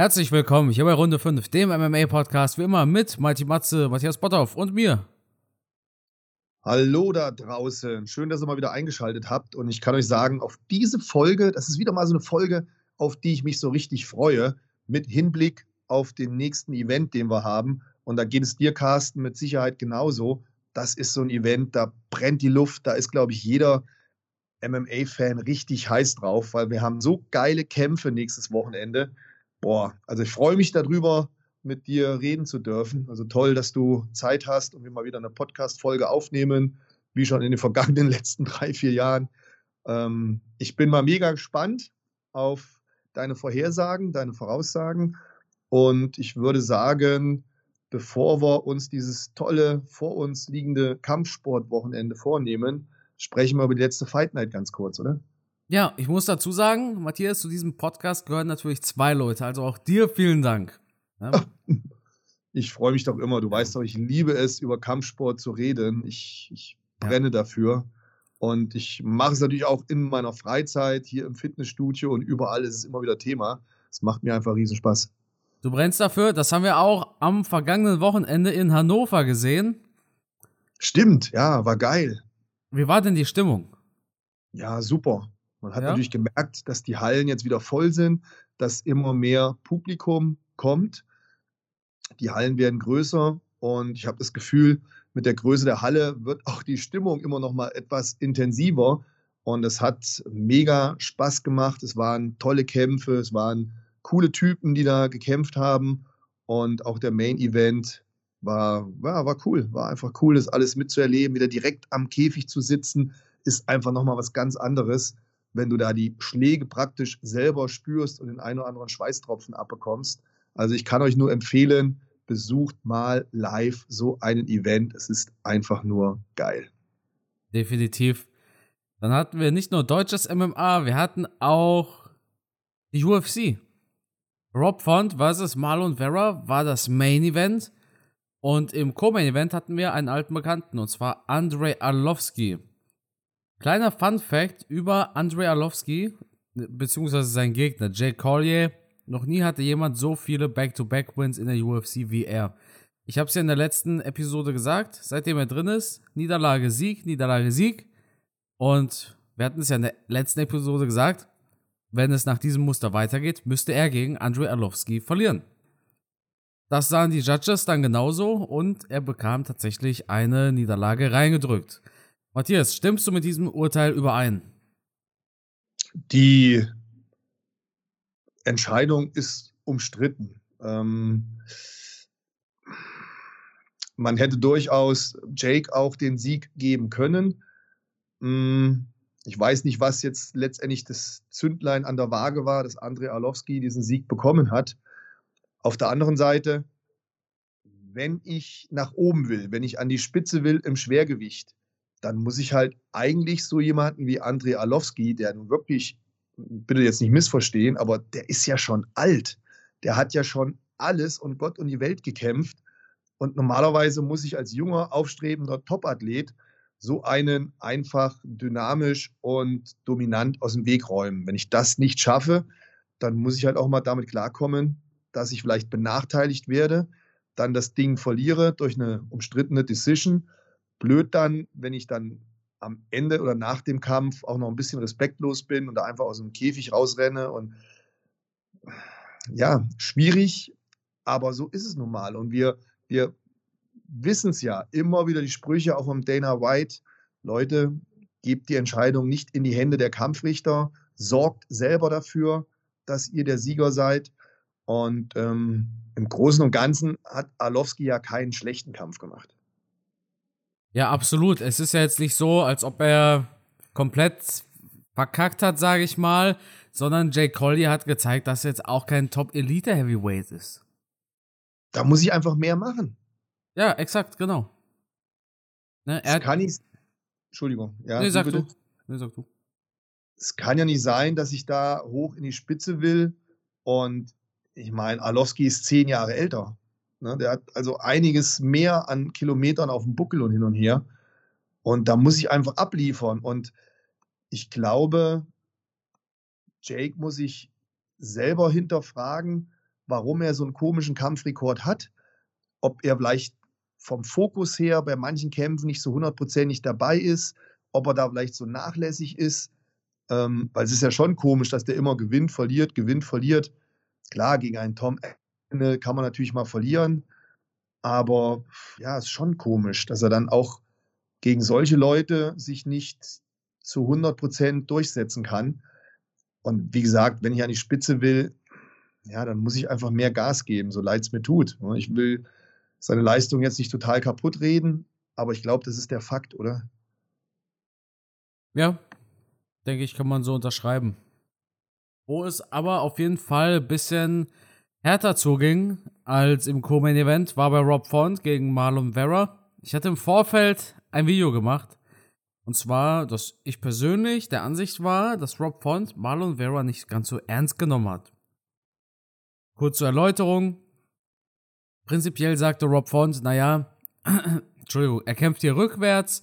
Herzlich willkommen hier bei Runde 5, dem MMA-Podcast, wie immer mit Mighty Matze, Matthias Botthoff und mir. Hallo da draußen. Schön, dass ihr mal wieder eingeschaltet habt. Und ich kann euch sagen, auf diese Folge, das ist wieder mal so eine Folge, auf die ich mich so richtig freue, mit Hinblick auf den nächsten Event, den wir haben. Und da geht es dir, Carsten, mit Sicherheit genauso. Das ist so ein Event, da brennt die Luft, da ist, glaube ich, jeder MMA-Fan richtig heiß drauf, weil wir haben so geile Kämpfe nächstes Wochenende. Boah, also ich freue mich darüber, mit dir reden zu dürfen. Also toll, dass du Zeit hast und wir mal wieder eine Podcast-Folge aufnehmen, wie schon in den vergangenen letzten drei, vier Jahren. Ähm, ich bin mal mega gespannt auf deine Vorhersagen, deine Voraussagen. Und ich würde sagen, bevor wir uns dieses tolle, vor uns liegende Kampfsportwochenende vornehmen, sprechen wir über die letzte Fight Night ganz kurz, oder? Ja, ich muss dazu sagen, Matthias, zu diesem Podcast gehören natürlich zwei Leute. Also auch dir vielen Dank. Ja. Ich freue mich doch immer. Du weißt doch, ich liebe es, über Kampfsport zu reden. Ich, ich brenne ja. dafür. Und ich mache es natürlich auch in meiner Freizeit, hier im Fitnessstudio und überall ist es immer wieder Thema. Es macht mir einfach riesen Spaß. Du brennst dafür. Das haben wir auch am vergangenen Wochenende in Hannover gesehen. Stimmt, ja, war geil. Wie war denn die Stimmung? Ja, super. Man hat ja? natürlich gemerkt, dass die Hallen jetzt wieder voll sind, dass immer mehr Publikum kommt. Die Hallen werden größer und ich habe das Gefühl, mit der Größe der Halle wird auch die Stimmung immer noch mal etwas intensiver. Und es hat mega Spaß gemacht. Es waren tolle Kämpfe, es waren coole Typen, die da gekämpft haben. Und auch der Main Event war, war, war cool. War einfach cool, das alles mitzuerleben. Wieder direkt am Käfig zu sitzen, ist einfach nochmal was ganz anderes, wenn du da die Schläge praktisch selber spürst und den einen oder anderen Schweißtropfen abbekommst. Also ich kann euch nur empfehlen, besucht mal live so einen Event. Es ist einfach nur geil. Definitiv. Dann hatten wir nicht nur deutsches MMA, wir hatten auch die UFC. Rob Font vs. Marlon Vera war das Main Event. Und im Co-Main Event hatten wir einen alten Bekannten, und zwar Andrei Arlovski. Kleiner Fun Fact über Andrei Arlovski, beziehungsweise sein Gegner, Jake Collier. Noch nie hatte jemand so viele Back-to-Back-Wins in der UFC wie er. Ich habe es ja in der letzten Episode gesagt, seitdem er drin ist, Niederlage, Sieg, Niederlage, Sieg. Und wir hatten es ja in der letzten Episode gesagt, wenn es nach diesem Muster weitergeht, müsste er gegen Andrei Arlovski verlieren. Das sahen die Judges dann genauso und er bekam tatsächlich eine Niederlage reingedrückt. Matthias, stimmst du mit diesem Urteil überein? Die Entscheidung ist umstritten. Ähm, man hätte durchaus Jake auch den Sieg geben können. Hm, ich weiß nicht, was jetzt letztendlich das Zündlein an der Waage war, dass Andrei Arlovski diesen Sieg bekommen hat. Auf der anderen Seite, wenn ich nach oben will, wenn ich an die Spitze will im Schwergewicht, dann muss ich halt eigentlich so jemanden wie Andrei Arlovski, der nun wirklich, bitte jetzt nicht missverstehen, aber der ist ja schon alt. Der hat ja schon alles und Gott und die Welt gekämpft. Und normalerweise muss ich als junger, aufstrebender Topathlet so einen einfach dynamisch und dominant aus dem Weg räumen. Wenn ich das nicht schaffe, dann muss ich halt auch mal damit klarkommen, dass ich vielleicht benachteiligt werde, dann das Ding verliere durch eine umstrittene Decision. Blöd dann, wenn ich dann am Ende oder nach dem Kampf auch noch ein bisschen respektlos bin und da einfach aus dem Käfig rausrenne und ja, schwierig, aber so ist es nun mal. Und wir, wir wissen es ja, immer wieder die Sprüche auch vom Dana White, Leute, gebt die Entscheidung nicht in die Hände der Kampfrichter, sorgt selber dafür, dass ihr der Sieger seid. Und ähm, im Großen und Ganzen hat Arlovski ja keinen schlechten Kampf gemacht. Ja, absolut. Es ist ja jetzt nicht so, als ob er komplett verkackt hat, sage ich mal, sondern Jay Collier hat gezeigt, dass er jetzt auch kein Top-Elite-Heavyweight ist. Da muss ich einfach mehr machen. Ja, exakt, genau. Ne, er kann nicht. Entschuldigung. Ja, nee, sag du. Nee, sag du. Es kann ja nicht sein, dass ich da hoch in die Spitze will und ich meine, Alowski ist zehn Jahre älter. Ne? Der hat also einiges mehr an Kilometern auf dem Buckel und hin und her. Und da muss ich einfach abliefern. Und ich glaube, Jake muss sich selber hinterfragen, warum er so einen komischen Kampfrekord hat. Ob er vielleicht vom Fokus her bei manchen Kämpfen nicht so hundertprozentig dabei ist, ob er da vielleicht so nachlässig ist. Ähm, weil es ist ja schon komisch, dass der immer gewinnt, verliert, gewinnt, verliert. Klar, gegen einen Tom kann man natürlich mal verlieren. Aber ja, ist schon komisch, dass er dann auch gegen solche Leute sich nicht zu 100 Prozent durchsetzen kann. Und wie gesagt, wenn ich an die Spitze will, ja, dann muss ich einfach mehr Gas geben, so leid es mir tut. Ich will seine Leistung jetzt nicht total kaputt reden, aber ich glaube, das ist der Fakt, oder? Ja, denke ich, kann man so unterschreiben. Wo es aber auf jeden Fall ein bisschen härter zuging als im Co-Main-Event, war bei Rob Font gegen Marlon Vera. Ich hatte im Vorfeld ein Video gemacht. Und zwar, dass ich persönlich der Ansicht war, dass Rob Font Marlon Vera nicht ganz so ernst genommen hat. Kurz zur Erläuterung. Prinzipiell sagte Rob Font, naja, Entschuldigung, er kämpft hier rückwärts.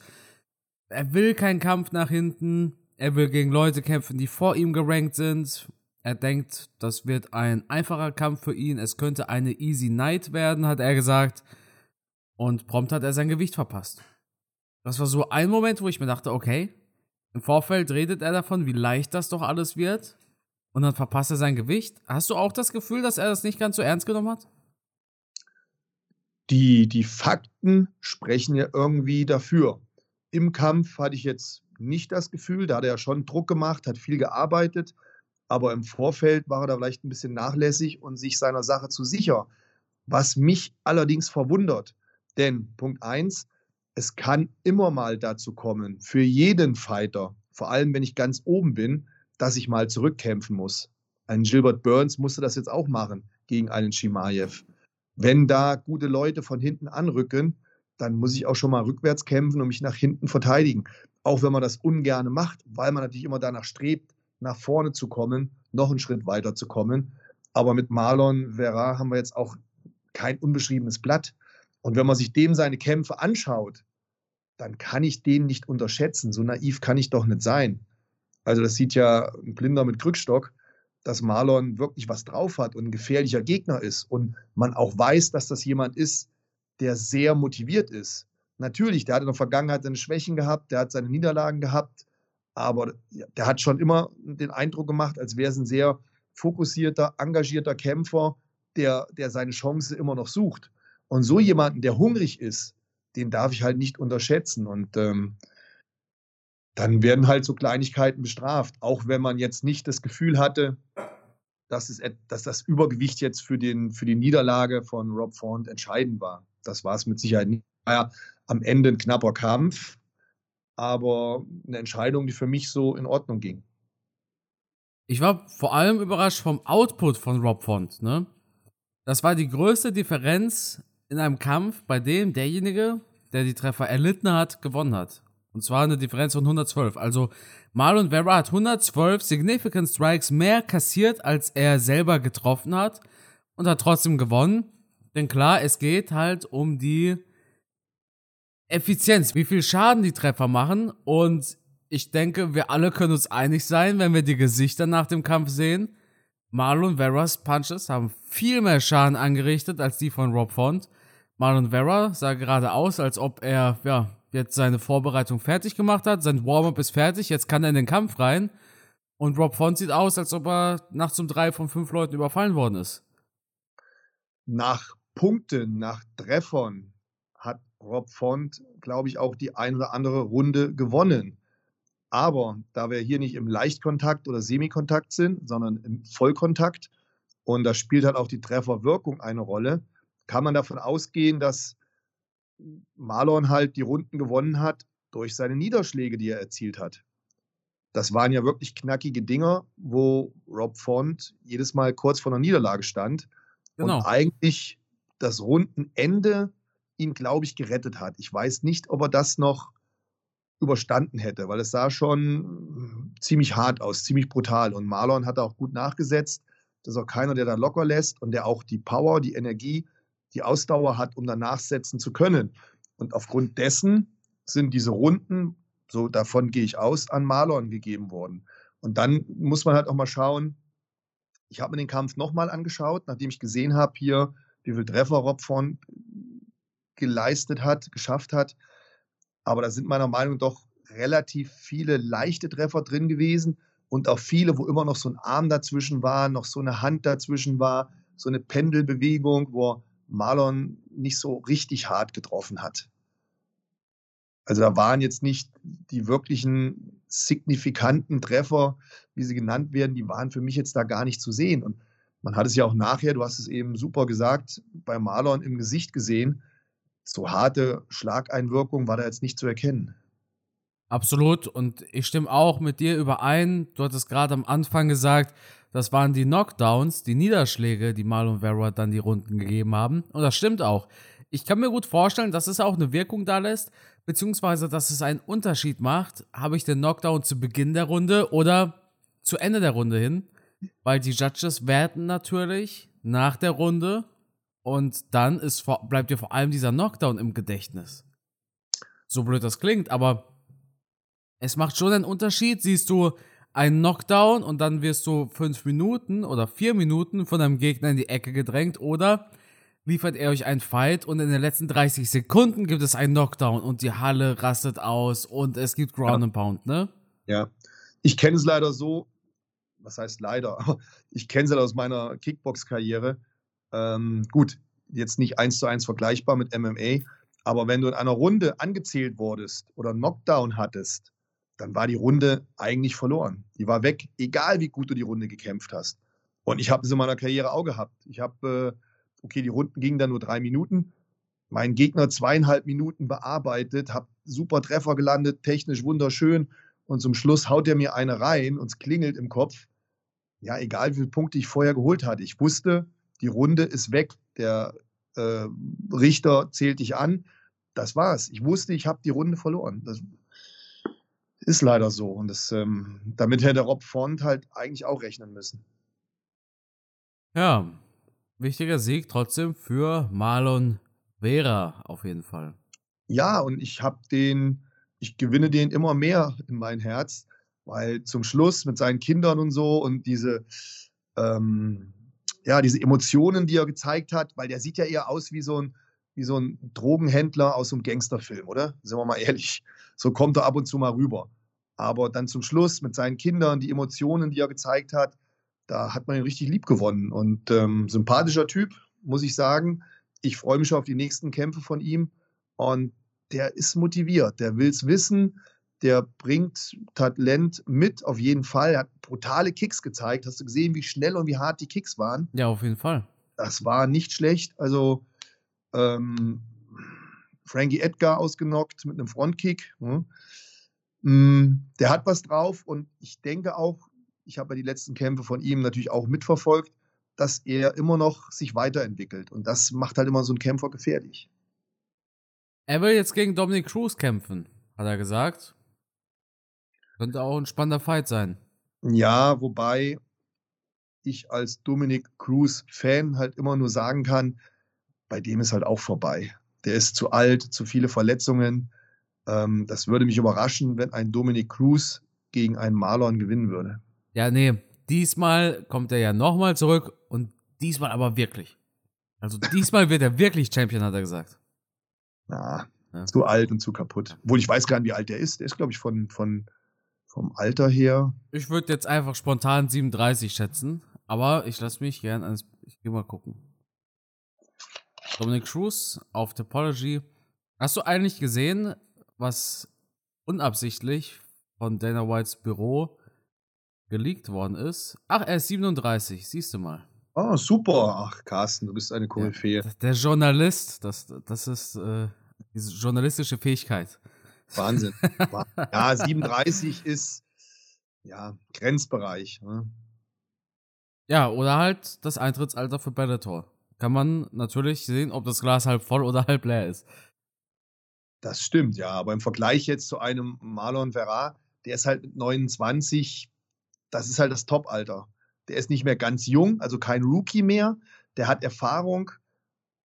Er will keinen Kampf nach hinten. Er will gegen Leute kämpfen, die vor ihm gerankt sind. Er denkt, das wird ein einfacher Kampf für ihn. Es könnte eine easy night werden, hat er gesagt. Und prompt hat er sein Gewicht verpasst. Das war so ein Moment, wo ich mir dachte, okay, im Vorfeld redet er davon, wie leicht das doch alles wird. Und dann verpasst er sein Gewicht. Hast du auch das Gefühl, dass er das nicht ganz so ernst genommen hat? Die, die Fakten sprechen ja irgendwie dafür. Im Kampf hatte ich jetzt nicht das Gefühl, da hat er ja schon Druck gemacht, hat viel gearbeitet aber im Vorfeld war er da vielleicht ein bisschen nachlässig und sich seiner Sache zu sicher. Was mich allerdings verwundert, denn Punkt 1, es kann immer mal dazu kommen, für jeden Fighter, vor allem wenn ich ganz oben bin, dass ich mal zurückkämpfen muss. Ein Gilbert Burns musste das jetzt auch machen gegen einen Shimaev. Wenn da gute Leute von hinten anrücken, dann muss ich auch schon mal rückwärts kämpfen und mich nach hinten verteidigen. Auch wenn man das ungerne macht, weil man natürlich immer danach strebt, nach vorne zu kommen, noch einen Schritt weiter zu kommen. Aber mit Marlon Vera haben wir jetzt auch kein unbeschriebenes Blatt. Und wenn man sich dem seine Kämpfe anschaut, dann kann ich den nicht unterschätzen. So naiv kann ich doch nicht sein. Also das sieht ja ein Blinder mit Krückstock, dass Marlon wirklich was drauf hat und ein gefährlicher Gegner ist und man auch weiß, dass das jemand ist, der sehr motiviert ist. Natürlich, der hat in der Vergangenheit seine Schwächen gehabt, der hat seine Niederlagen gehabt, aber der hat schon immer den Eindruck gemacht, als wäre es ein sehr fokussierter, engagierter Kämpfer, der, der seine Chance immer noch sucht. Und so jemanden, der hungrig ist, den darf ich halt nicht unterschätzen. Und ähm, dann werden halt so Kleinigkeiten bestraft, auch wenn man jetzt nicht das Gefühl hatte, dass, es, dass das Übergewicht jetzt für, den, für die Niederlage von Rob Font entscheidend war. Das war es mit Sicherheit nicht. War ja am Ende ein knapper Kampf, aber eine Entscheidung, die für mich so in Ordnung ging. Ich war vor allem überrascht vom Output von Rob Font, ne? Das war die größte Differenz in einem Kampf, bei dem derjenige, der die Treffer erlitten hat, gewonnen hat. Und zwar eine Differenz von 112. Also Marlon Vera hat 112 Significant Strikes mehr kassiert, als er selber getroffen hat und hat trotzdem gewonnen. Denn klar, es geht halt um die Effizienz, wie viel Schaden die Treffer machen. Und ich denke, wir alle können uns einig sein, wenn wir die Gesichter nach dem Kampf sehen. Marlon Veras Punches haben viel mehr Schaden angerichtet als die von Rob Font. Marlon Vera sah gerade aus, als ob er ja, jetzt seine Vorbereitung fertig gemacht hat. Sein Warm-up ist fertig, jetzt kann er in den Kampf rein. Und Rob Font sieht aus, als ob er nachts um drei von fünf Leuten überfallen worden ist. Nach Punkten, nach Treffern, Rob Font, glaube ich, auch die ein oder andere Runde gewonnen. Aber da wir hier nicht im Leichtkontakt oder Semikontakt sind, sondern im Vollkontakt, und da spielt halt auch die Trefferwirkung eine Rolle, kann man davon ausgehen, dass Marlon halt die Runden gewonnen hat durch seine Niederschläge, die er erzielt hat. Das waren ja wirklich knackige Dinger, wo Rob Font jedes Mal kurz vor einer Niederlage stand genau. und eigentlich das Rundenende ihn, glaube ich, gerettet hat. Ich weiß nicht, ob er das noch überstanden hätte, weil es sah schon ziemlich hart aus, ziemlich brutal. Und Marlon hat auch gut nachgesetzt. Das ist auch keiner, der da locker lässt und der auch die Power, die Energie, die Ausdauer hat, um danach setzen zu können. Und aufgrund dessen sind diese Runden, so davon gehe ich aus, an Marlon gegeben worden. Und dann muss man halt auch mal schauen, Ich habe mir den Kampf nochmal angeschaut, nachdem ich gesehen habe hier, wie viel Treffer Rob von geleistet hat, geschafft hat. Aber da sind meiner Meinung nach doch relativ viele leichte Treffer drin gewesen und auch viele, wo immer noch so ein Arm dazwischen war, noch so eine Hand dazwischen war, so eine Pendelbewegung, wo Marlon nicht so richtig hart getroffen hat. Also da waren jetzt nicht die wirklichen signifikanten Treffer, wie sie genannt werden, die waren für mich jetzt da gar nicht zu sehen. Und man hat es ja auch nachher, du hast es eben super gesagt, bei Marlon im Gesicht gesehen. So harte Schlageinwirkung war da jetzt nicht zu erkennen. Absolut. Und ich stimme auch mit dir überein. Du hattest gerade am Anfang gesagt, das waren die Knockdowns, die Niederschläge, die Marlon Vera dann die Runden gegeben haben. Und das stimmt auch. Ich kann mir gut vorstellen, dass es auch eine Wirkung da lässt, beziehungsweise dass es einen Unterschied macht, habe ich den Knockdown zu Beginn der Runde oder zu Ende der Runde hin, weil die Judges werten natürlich nach der Runde und dann ist, bleibt dir vor allem dieser Knockdown im Gedächtnis. So blöd das klingt, aber es macht schon einen Unterschied. Siehst du einen Knockdown und dann wirst du fünf Minuten oder vier Minuten von deinem Gegner in die Ecke gedrängt oder liefert er euch einen Fight und in den letzten 30 Sekunden gibt es einen Knockdown und die Halle rastet aus und es gibt Ground ja. and Pound, ne? Ja. Ich kenne es leider so, was heißt leider, aber ich kenne es halt aus meiner Kickbox-Karriere. Ähm, gut, jetzt nicht eins zu eins vergleichbar mit MMA, aber wenn du in einer Runde angezählt wurdest oder einen Knockdown hattest, dann war die Runde eigentlich verloren. Die war weg, egal wie gut du die Runde gekämpft hast. Und ich habe es in meiner Karriere auch gehabt. Ich habe, äh, okay, die Runden gingen dann nur drei Minuten. Mein Gegner zweieinhalb Minuten bearbeitet, habe super Treffer gelandet, technisch wunderschön. Und zum Schluss haut er mir eine rein und es klingelt im Kopf. Ja, egal wie viele Punkte ich vorher geholt hatte. Ich wusste, die Runde ist weg. Der äh, Richter zählt dich an. Das war's. Ich wusste, ich habe die Runde verloren. Das, ist leider so. Und das, ähm, damit hätte Rob Font halt eigentlich auch rechnen müssen. Ja, wichtiger Sieg trotzdem für Marlon Vera auf jeden Fall. Ja, und ich habe den, ich gewinne den immer mehr in mein Herz, weil zum Schluss mit seinen Kindern und so und diese, ähm, ja, diese Emotionen, die er gezeigt hat, weil der sieht ja eher aus wie so ein, wie so ein Drogenhändler aus einem Gangsterfilm, oder? Sind wir mal ehrlich. So kommt er ab und zu mal rüber. Aber dann zum Schluss mit seinen Kindern, die Emotionen, die er gezeigt hat, da hat man ihn richtig lieb gewonnen. Und ähm, sympathischer Typ, muss ich sagen. Ich freue mich auf die nächsten Kämpfe von ihm. Und der ist motiviert, der will es wissen, der bringt Talent mit, auf jeden Fall. Er hat brutale Kicks gezeigt. Hast du gesehen, wie schnell und wie hart die Kicks waren? Ja, auf jeden Fall. Das war nicht schlecht. Also ähm, Frankie Edgar ausgenockt mit einem Frontkick. Hm, der hat was drauf und ich denke auch, ich habe ja die letzten Kämpfe von ihm natürlich auch mitverfolgt, dass er immer noch sich weiterentwickelt. Und das macht halt immer so einen Kämpfer gefährlich. Er will jetzt gegen Dominic Cruz kämpfen, hat er gesagt. Könnte auch ein spannender Fight sein. Ja, wobei ich als Dominic Cruz-Fan halt immer nur sagen kann, bei dem ist halt auch vorbei. Der ist zu alt, zu viele Verletzungen. Ähm, das würde mich überraschen, wenn ein Dominic Cruz gegen einen Marlon gewinnen würde. Ja, nee, diesmal kommt er ja nochmal zurück und diesmal aber wirklich. Also diesmal wird er wirklich Champion, hat er gesagt. Na, ja. zu alt und zu kaputt. Obwohl ich weiß gar nicht, wie alt er ist. Der ist, glaube ich, von, von, vom Alter her. Ich würde jetzt einfach spontan 37 schätzen, aber ich lasse mich gern ans. Ich gehe mal gucken. Dominic Cruz auf Topology. Hast du eigentlich gesehen, was unabsichtlich von Dana Whites Büro geleakt worden ist. Ach, er ist 37, siehst du mal. Oh, super. Ach, Carsten, du bist eine Koryphäe. Ja, der Journalist, das, das ist äh, diese journalistische Fähigkeit. Wahnsinn. ja, 37 ist ja Grenzbereich. Ne? Ja, oder halt das Eintrittsalter für Bellator. Kann man natürlich sehen, ob das Glas halb voll oder halb leer ist. Das stimmt, ja. Aber im Vergleich jetzt zu einem Marlon Ferrar, der ist halt mit 29, das ist halt das Top-Alter. Der ist nicht mehr ganz jung, also kein Rookie mehr. Der hat Erfahrung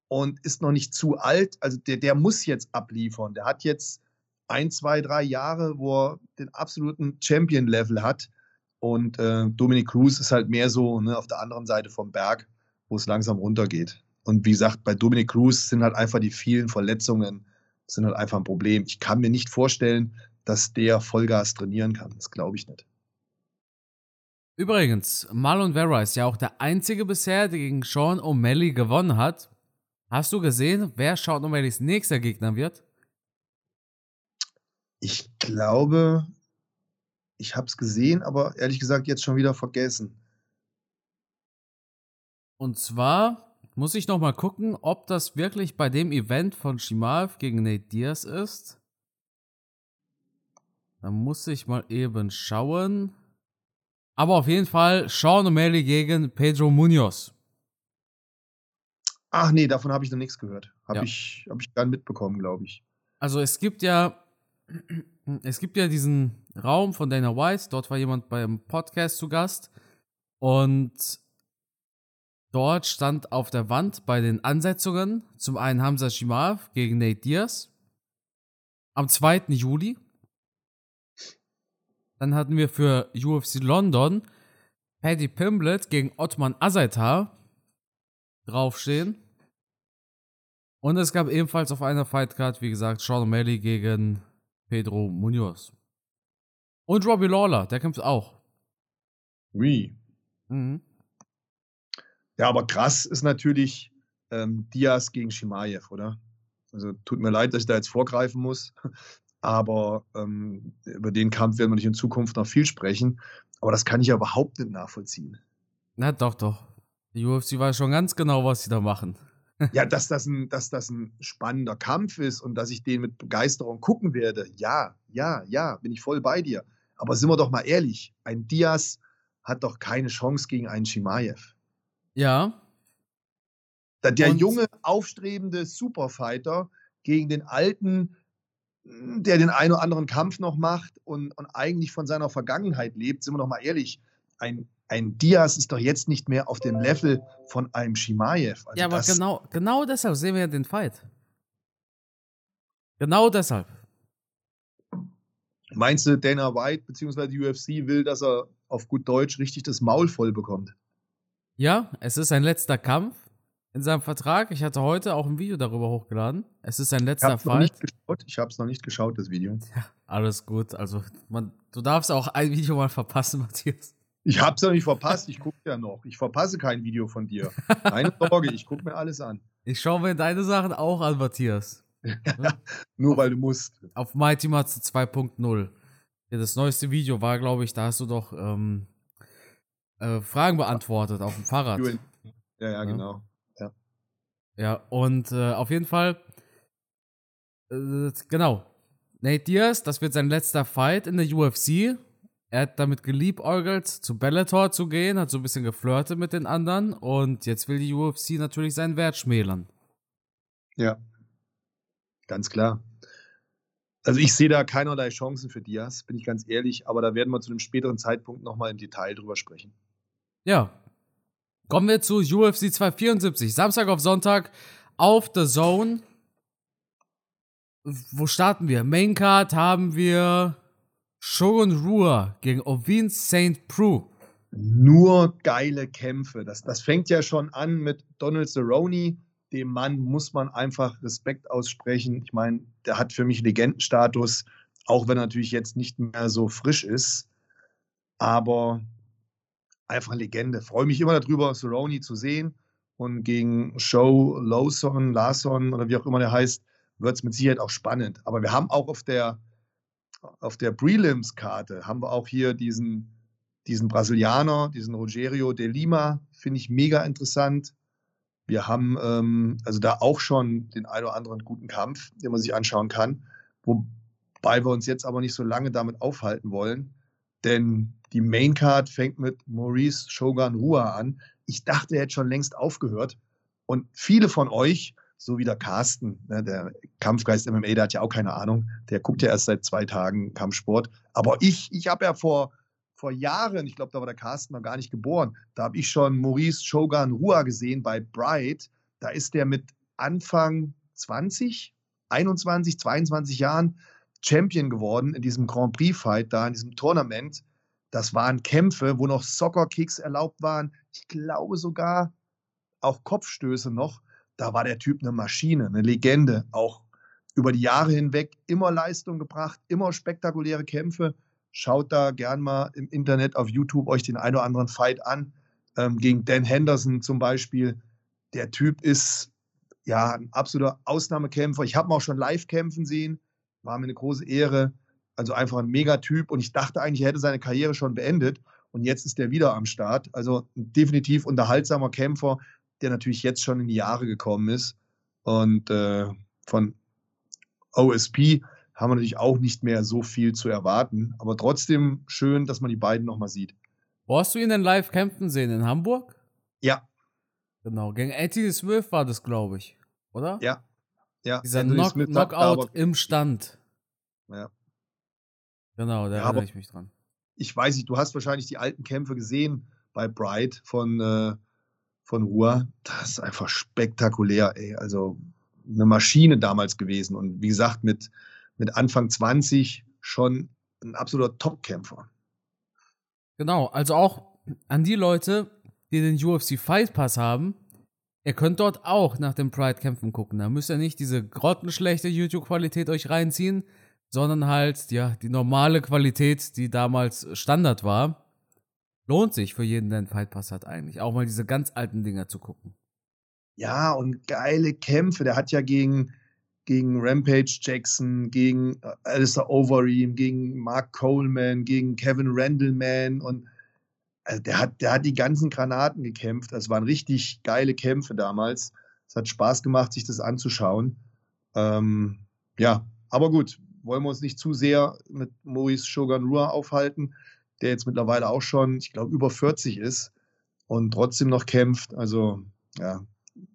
und ist noch nicht zu alt. Also der, der muss jetzt abliefern. Der hat jetzt ein, zwei, drei Jahre, wo er den absoluten Champion-Level hat. Und äh, Dominic Cruz ist halt mehr so ne, auf der anderen Seite vom Berg, wo es langsam runtergeht. Und wie gesagt, bei Dominic Cruz sind halt einfach die vielen Verletzungen, sind halt einfach ein Problem. Ich kann mir nicht vorstellen, dass der Vollgas trainieren kann. Das glaube ich nicht. Übrigens, Marlon Vera ist ja auch der einzige bisher, der gegen Sean O'Malley gewonnen hat. Hast du gesehen, wer Sean O'Malleys nächster Gegner wird? Ich glaube, ich habe es gesehen, aber ehrlich gesagt jetzt schon wieder vergessen. Und zwar muss ich noch mal gucken, ob das wirklich bei dem Event von Shimaev gegen Nate Diaz ist. Da muss ich mal eben schauen. Aber auf jeden Fall Sean O'Malley gegen Pedro Munoz. Ach nee, davon habe ich noch nichts gehört. Habe ja. ich, hab ich gar nicht mitbekommen, glaube ich. Also es gibt ja, es gibt ja diesen Raum von Dana White. Dort war jemand beim Podcast zu Gast. Und dort stand auf der Wand bei den Ansetzungen zum einen Hamza Shimaev gegen Nate Diaz. Am 2. Juli. Dann hatten wir für UFC London Paddy Pimblett gegen Ottman Azaitar draufstehen. Und es gab ebenfalls auf einer Fightcard, wie gesagt, Sean O'Malley gegen Pedro Munoz. Und Robbie Lawler, der kämpft auch. Wie? Mhm. Ja, aber krass ist natürlich ähm, Diaz gegen Shimaev, oder? Also tut mir leid, dass ich da jetzt vorgreifen muss. Aber ähm, über den Kampf werden wir nicht in Zukunft noch viel sprechen. Aber das kann ich ja überhaupt nicht nachvollziehen. Na doch, doch. Die UFC weiß schon ganz genau, was sie da machen. Ja, dass das, ein, dass das ein spannender Kampf ist und dass ich den mit Begeisterung gucken werde. Ja, ja, ja, bin ich voll bei dir. Aber sind wir doch mal ehrlich, ein Diaz hat doch keine Chance gegen einen Shimaev. Ja. Der und junge, aufstrebende Superfighter gegen den alten, der den einen oder anderen Kampf noch macht und, und eigentlich von seiner Vergangenheit lebt, sind wir doch mal ehrlich, ein, ein Diaz ist doch jetzt nicht mehr auf dem Level von einem Shimaev. Also ja, aber genau, genau deshalb sehen wir ja den Fight. Genau deshalb. Meinst du, Dana White bzw. die UFC will, dass er auf gut Deutsch richtig das Maul voll bekommt? Ja, es ist ein letzter Kampf in seinem Vertrag. Ich hatte heute auch ein Video darüber hochgeladen. Es ist ein letzter ich Fight. Ich habe es noch nicht geschaut, das Video. Ja, alles gut. Also, man, du darfst auch ein Video mal verpassen, Matthias. Ich habe es noch nicht verpasst. Ich gucke ja noch. Ich verpasse kein Video von dir. Keine Sorge, ich gucke mir alles an. Ich schaue mir deine Sachen auch an, Matthias. Nur weil du musst. Auf Mighty Matze 2.0. Ja, das neueste Video war, glaube ich, da hast du doch ähm, äh, Fragen beantwortet auf dem Fahrrad. Ja, ja, genau. Ja, und äh, auf jeden Fall, äh, genau. Nate Diaz, das wird sein letzter Fight in der UFC. Er hat damit geliebäugelt, zu Bellator zu gehen, hat so ein bisschen geflirtet mit den anderen und jetzt will die UFC natürlich seinen Wert schmälern. Ja, ganz klar. Also ich sehe da keinerlei Chancen für Diaz, bin ich ganz ehrlich, aber da werden wir zu einem späteren Zeitpunkt nochmal im Detail drüber sprechen. Ja, Kommen wir zu UFC 274. Samstag auf Sonntag auf The Zone. Wo starten wir? Main Card haben wir Shogun Rua gegen Ovin St. Prue. Nur geile Kämpfe. Das, das fängt ja schon an mit Donald Cerrone. Dem Mann muss man einfach Respekt aussprechen. Ich meine, der hat für mich Legendenstatus, auch wenn er natürlich jetzt nicht mehr so frisch ist. Aber einfach Legende. Freue mich immer darüber, Cerrone zu sehen. Und gegen Show Lawson, Larson oder wie auch immer der heißt, wird es mit Sicherheit auch spannend. Aber wir haben auch auf der, auf der Prelims-Karte, haben wir auch hier diesen, diesen Brasilianer, diesen Rogerio de Lima, finde ich mega interessant. Wir haben ähm, also da auch schon den einen oder anderen guten Kampf, den man sich anschauen kann. Wobei wir uns jetzt aber nicht so lange damit aufhalten wollen. Denn die Maincard fängt mit Maurice Shogun Rua an. Ich dachte, er hätte schon längst aufgehört. Und viele von euch, so wie der Carsten, ne, der Kampfgeist MMA, der hat ja auch keine Ahnung. Der guckt ja erst seit zwei Tagen Kampfsport. Aber ich, ich habe ja vor, vor Jahren, ich glaube, da war der Carsten noch gar nicht geboren, da habe ich schon Maurice Shogun Rua gesehen bei Bright. Da ist der mit Anfang 20, 21, 22 Jahren Champion geworden in diesem Grand Prix-Fight da, in diesem Tournament. Das waren Kämpfe, wo noch Soccer-Kicks erlaubt waren. Ich glaube sogar auch Kopfstöße noch. Da war der Typ eine Maschine, eine Legende. Auch über die Jahre hinweg immer Leistung gebracht, immer spektakuläre Kämpfe. Schaut da gern mal im Internet auf YouTube euch den einen oder anderen Fight an. Ähm, gegen Dan Henderson zum Beispiel. Der Typ ist ja ein absoluter Ausnahmekämpfer. Ich habe ihn auch schon live kämpfen sehen. War mir eine große Ehre. Also einfach ein Megatyp. Und ich dachte eigentlich, er hätte seine Karriere schon beendet. Und jetzt ist er wieder am Start. Also ein definitiv unterhaltsamer Kämpfer, der natürlich jetzt schon in die Jahre gekommen ist. Und äh, von OSP haben wir natürlich auch nicht mehr so viel zu erwarten. Aber trotzdem schön, dass man die beiden nochmal sieht. Wo hast du ihn denn live kämpfen sehen? In Hamburg? Ja. Genau, gegen Anthony Smith war das, glaube ich. Oder? Ja. ja. Dieser Knock Knockout im Stand. Ja. Genau, da ja, erinnere ich mich dran. Ich weiß nicht, du hast wahrscheinlich die alten Kämpfe gesehen bei Bright von, äh, von Ruhr. Das ist einfach spektakulär, ey. Also eine Maschine damals gewesen. Und wie gesagt, mit, mit Anfang 20 schon ein absoluter Top-Kämpfer. Genau, also auch an die Leute, die den UFC Fight Pass haben, ihr könnt dort auch nach den Pride-Kämpfen gucken. Da müsst ihr nicht diese grottenschlechte YouTube-Qualität euch reinziehen, sondern halt, ja, die normale Qualität, die damals Standard war. Lohnt sich für jeden, der einen Fight Pass hat eigentlich, auch mal diese ganz alten Dinger zu gucken. Ja, und geile Kämpfe. Der hat ja gegen, gegen Rampage Jackson, gegen äh, Alistair Overeem, gegen Mark Coleman, gegen Kevin Randleman und also der hat, der hat die ganzen Granaten gekämpft. Das waren richtig geile Kämpfe damals. Es hat Spaß gemacht, sich das anzuschauen. Ähm, ja, aber gut, wollen wir uns nicht zu sehr mit Maurice Shogun Rua aufhalten, der jetzt mittlerweile auch schon, ich glaube, über 40 ist und trotzdem noch kämpft. Also, ja,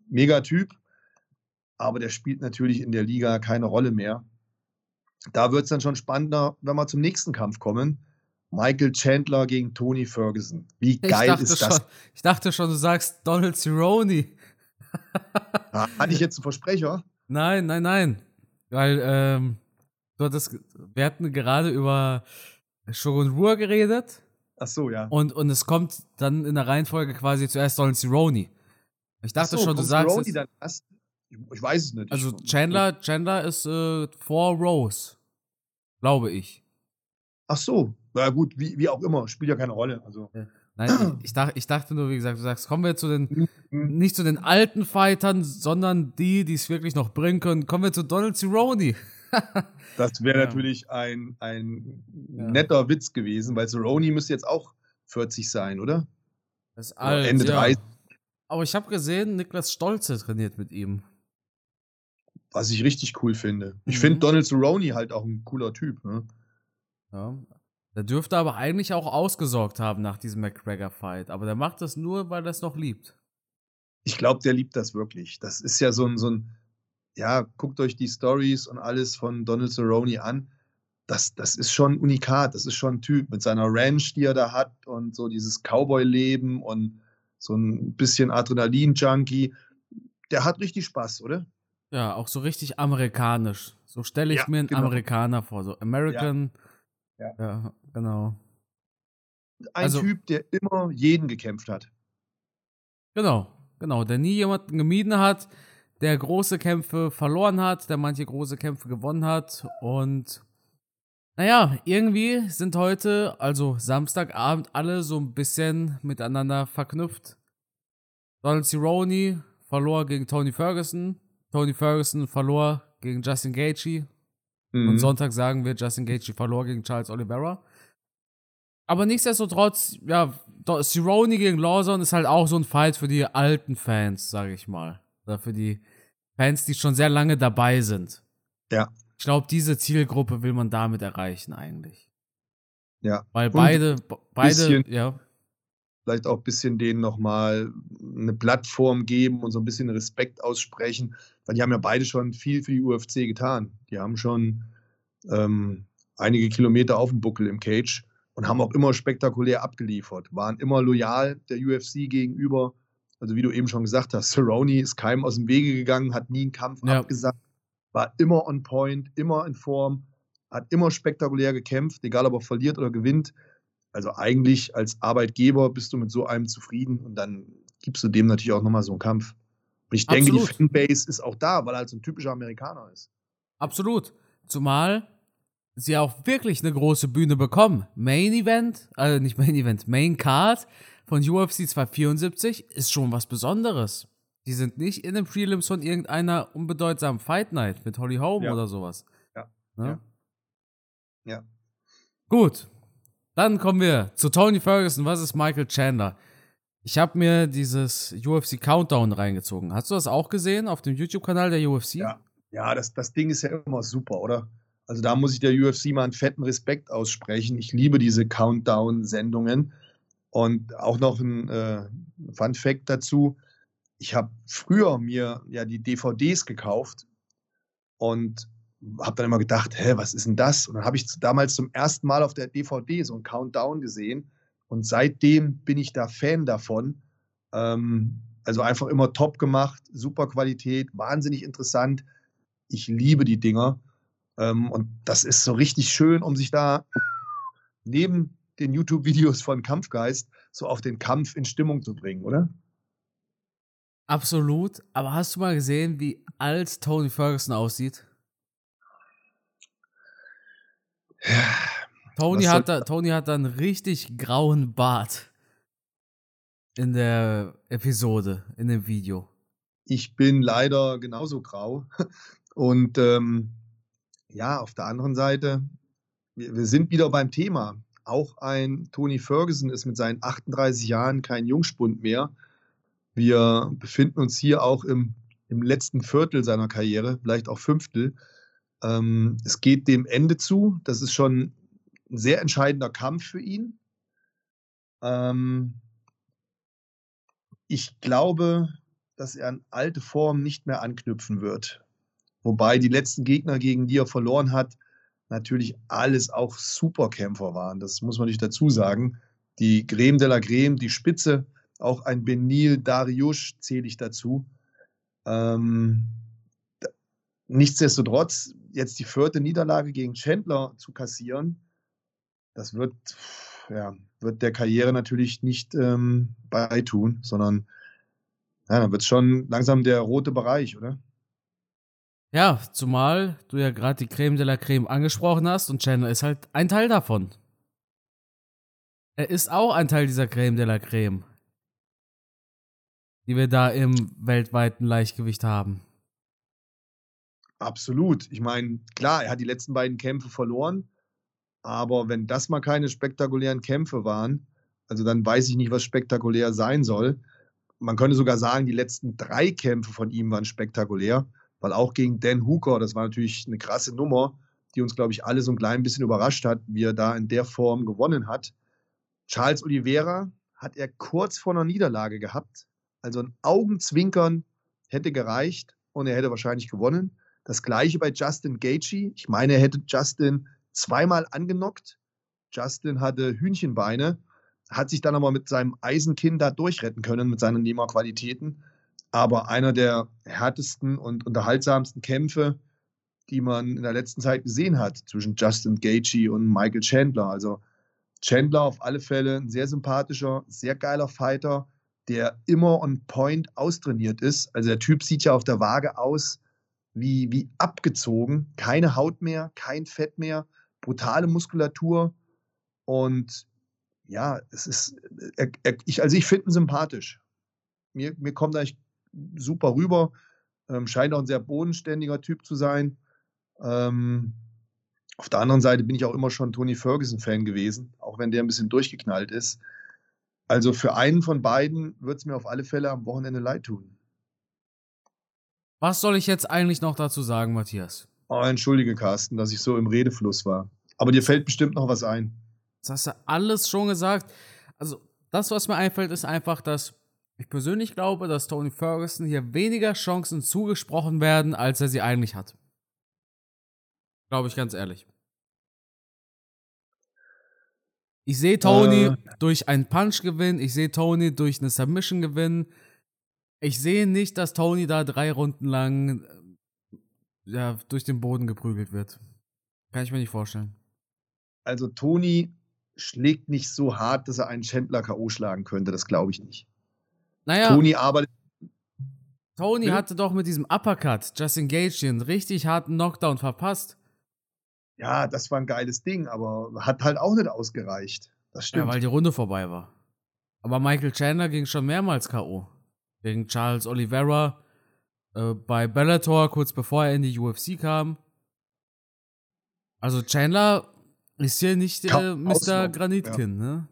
mega Typ, aber der spielt natürlich in der Liga keine Rolle mehr. Da wird es dann schon spannender, wenn wir zum nächsten Kampf kommen. Michael Chandler gegen Tony Ferguson. Wie geil ist das? Schon, ich dachte schon, du sagst Donald Cerrone. Hatte ich jetzt einen Versprecher? Nein, nein, nein. Weil, ähm, du hattest, wir hatten gerade über Shogun Ruhr geredet. Ach so, ja. Und, und es kommt dann in der Reihenfolge quasi zuerst Donald Cerrone. Ich dachte so, schon, du sagst. Cerrone dann erst? Ich, ich, weiß es nicht. Also Chandler, Chandler ist äh, vor Rose. Glaube ich. Ach so. Na gut, wie, wie auch immer, spielt ja keine Rolle. Also. Ja. Nein, ich, dachte, ich dachte nur, wie gesagt, du sagst, kommen wir zu den, mhm. nicht zu den alten Fightern, sondern die, die es wirklich noch bringen können. Kommen wir zu Donald Cerrone. Das wäre ja. natürlich ein, ein ja. netter Witz gewesen, weil Cerrone müsste jetzt auch 40 sein, oder? Das ist alt, Ende ja. 30. Aber ich habe gesehen, Niklas Stolze trainiert mit ihm. Was ich richtig cool finde. Ich mhm. finde Donald Cerrone halt auch ein cooler Typ. Ne? Ja. Der dürfte aber eigentlich auch ausgesorgt haben nach diesem McGregor-Fight. Aber der macht das nur, weil er es noch liebt. Ich glaube, der liebt das wirklich. Das ist ja so ein, so ein, ja, guckt euch die Stories und alles von Donald Cerrone an. Das, das ist schon unikat. Das ist schon ein Typ mit seiner Ranch, die er da hat und so dieses Cowboy-Leben und so ein bisschen Adrenalin-Junkie. Der hat richtig Spaß, oder? Ja, auch so richtig amerikanisch. So stelle ich ja, mir einen genau. Amerikaner vor. So American. Ja, ja. ja genau. Ein also, Typ, der immer jeden gekämpft hat. Genau, genau. Der nie jemanden gemieden hat, der große Kämpfe verloren hat, der manche große Kämpfe gewonnen hat und naja, irgendwie sind heute, also Samstagabend, alle so ein bisschen miteinander verknüpft. Donald Cerrone verlor gegen Tony Ferguson. Tony Ferguson verlor gegen Justin Gaethje. Mhm. Und Sonntag sagen wir, Justin Gaethje verlor gegen Charles Oliveira. Aber nichtsdestotrotz, ja, Cerrone gegen Lawson ist halt auch so ein Fight für die alten Fans, sage ich mal. Oder für die Fans, die schon sehr lange dabei sind. Ja. Ich glaube, diese Zielgruppe will man damit erreichen eigentlich. Ja. Weil beide, beide, bisschen, ja. Vielleicht auch ein bisschen denen nochmal eine Plattform geben und so ein bisschen Respekt aussprechen, weil die haben ja beide schon viel für die UFC getan. Die haben schon ähm, einige Kilometer auf dem Buckel im Cage und haben auch immer spektakulär abgeliefert, waren immer loyal der UFC gegenüber. Also wie du eben schon gesagt hast, Cerrone ist keinem aus dem Wege gegangen, hat nie einen Kampf ja. abgesagt war immer on point, immer in Form, hat immer spektakulär gekämpft, egal ob er verliert oder gewinnt. Also eigentlich als Arbeitgeber bist du mit so einem zufrieden und dann gibst du dem natürlich auch nochmal so einen Kampf. Und ich denke, Absolut. die Fanbase ist auch da, weil er halt so ein typischer Amerikaner ist. Absolut. Zumal sie auch wirklich eine große Bühne bekommen. Main Event, also nicht Main Event, Main Card von UFC 274 ist schon was Besonderes. Die sind nicht in den Prelims von irgendeiner unbedeutsamen Fight Night mit Holly Holm ja. oder sowas. Ja. ja. Ja. Gut. Dann kommen wir zu Tony Ferguson Was ist Michael Chandler. Ich habe mir dieses UFC Countdown reingezogen. Hast du das auch gesehen auf dem YouTube-Kanal der UFC? Ja, ja das, das Ding ist ja immer super, oder? Also da muss ich der UFC mal einen fetten Respekt aussprechen. Ich liebe diese Countdown-Sendungen. Und auch noch ein äh, Fun Fact dazu. Ich habe früher mir ja die DVDs gekauft und habe dann immer gedacht, hä, was ist denn das? Und dann habe ich damals zum ersten Mal auf der DVD so einen Countdown gesehen und seitdem bin ich da Fan davon. Ähm, also einfach immer top gemacht, super Qualität, wahnsinnig interessant. Ich liebe die Dinger. Ähm, und das ist so richtig schön, um sich da neben den YouTube-Videos von Kampfgeist so auf den Kampf in Stimmung zu bringen, oder? Absolut. Aber hast du mal gesehen, wie alt Tony Ferguson aussieht? Ja, Tony hat, da, Tony hat da einen richtig grauen Bart in der Episode, in dem Video. Ich bin leider genauso grau. Und ähm, ja, auf der anderen Seite, wir, wir sind wieder beim Thema. Auch ein Tony Ferguson ist mit seinen 38 Jahren kein Jungspund mehr. Wir befinden uns hier auch im, im letzten Viertel seiner Karriere, vielleicht auch Fünftel. Ähm, es geht dem Ende zu. Das ist schon ein sehr entscheidender Kampf für ihn. Ähm, ich glaube, dass er an alte Formen nicht mehr anknüpfen wird. Wobei die letzten Gegner, gegen die er verloren hat, natürlich alles auch Superkämpfer waren. Das muss man nicht dazu sagen. Die Greme de la Greme, die Spitze, auch ein Benil Dariush zähle ich dazu. Ähm, nichtsdestotrotz, jetzt die vierte Niederlage gegen Chandler zu kassieren, das wird, ja, wird der Karriere natürlich nicht ähm, beitun, sondern ja, dann wird schon langsam der rote Bereich, oder? Ja, zumal du ja gerade die Creme de la Creme angesprochen hast und Chandler ist halt ein Teil davon. Er ist auch ein Teil dieser Creme de la Creme, die wir da im weltweiten Leichtgewicht haben. Absolut. Ich meine, klar, er hat die letzten beiden Kämpfe verloren, aber wenn das mal keine spektakulären Kämpfe waren, also dann weiß ich nicht, was spektakulär sein soll. Man könnte sogar sagen, die letzten drei Kämpfe von ihm waren spektakulär, weil auch gegen Dan Hooker, das war natürlich eine krasse Nummer, die uns, glaube ich, alle so ein klein bisschen überrascht hat, wie er da in der Form gewonnen hat. Charles Oliveira hat er kurz vor einer Niederlage gehabt. Also ein Augenzwinkern hätte gereicht und er hätte wahrscheinlich gewonnen. Das gleiche bei Justin Gaethje. Ich meine, er hätte Justin zweimal angenockt. Justin hatte Hühnchenbeine, hat sich dann aber mit seinem Eisenkinn da durchretten können, mit seinen Nehmerqualitäten. Aber einer der härtesten und unterhaltsamsten Kämpfe, die man in der letzten Zeit gesehen hat, zwischen Justin Gaethje und Michael Chandler. Also Chandler auf alle Fälle ein sehr sympathischer, sehr geiler Fighter, der immer on point austrainiert ist. Also der Typ sieht ja auf der Waage aus wie, wie abgezogen. Keine Haut mehr, kein Fett mehr brutale Muskulatur und ja, es ist, er, er, ich, also ich finde ihn sympathisch. Mir, mir kommt er super rüber, ähm, scheint auch ein sehr bodenständiger Typ zu sein. Ähm, auf der anderen Seite bin ich auch immer schon Tony Ferguson-Fan gewesen, auch wenn der ein bisschen durchgeknallt ist. Also für einen von beiden wird es mir auf alle Fälle am Wochenende leid tun. Was soll ich jetzt eigentlich noch dazu sagen, Matthias? Oh, entschuldige, Carsten, dass ich so im Redefluss war. Aber dir fällt bestimmt noch was ein. Das hast du alles schon gesagt. Also, das, was mir einfällt, ist einfach, dass ich persönlich glaube, dass Tony Ferguson hier weniger Chancen zugesprochen werden, als er sie eigentlich hat. Glaube ich ganz ehrlich. Ich sehe Tony äh. durch einen Punch gewinnen, ich sehe Tony durch eine Submission gewinnen. Ich sehe nicht, dass Tony da drei Runden lang äh, ja, durch den Boden geprügelt wird. Kann ich mir nicht vorstellen. Also Toni schlägt nicht so hart, dass er einen Chandler K.O. schlagen könnte. Das glaube ich nicht. Naja. Tony arbeitet. Tony hatte doch mit diesem Uppercut Justin Gage einen richtig harten Knockdown verpasst. Ja, das war ein geiles Ding, aber hat halt auch nicht ausgereicht. Das stimmt. Ja, weil die Runde vorbei war. Aber Michael Chandler ging schon mehrmals K.O. Gegen Charles Oliveira äh, bei Bellator, kurz bevor er in die UFC kam. Also Chandler ist hier nicht äh, Mr. Granitkin, ja. ne?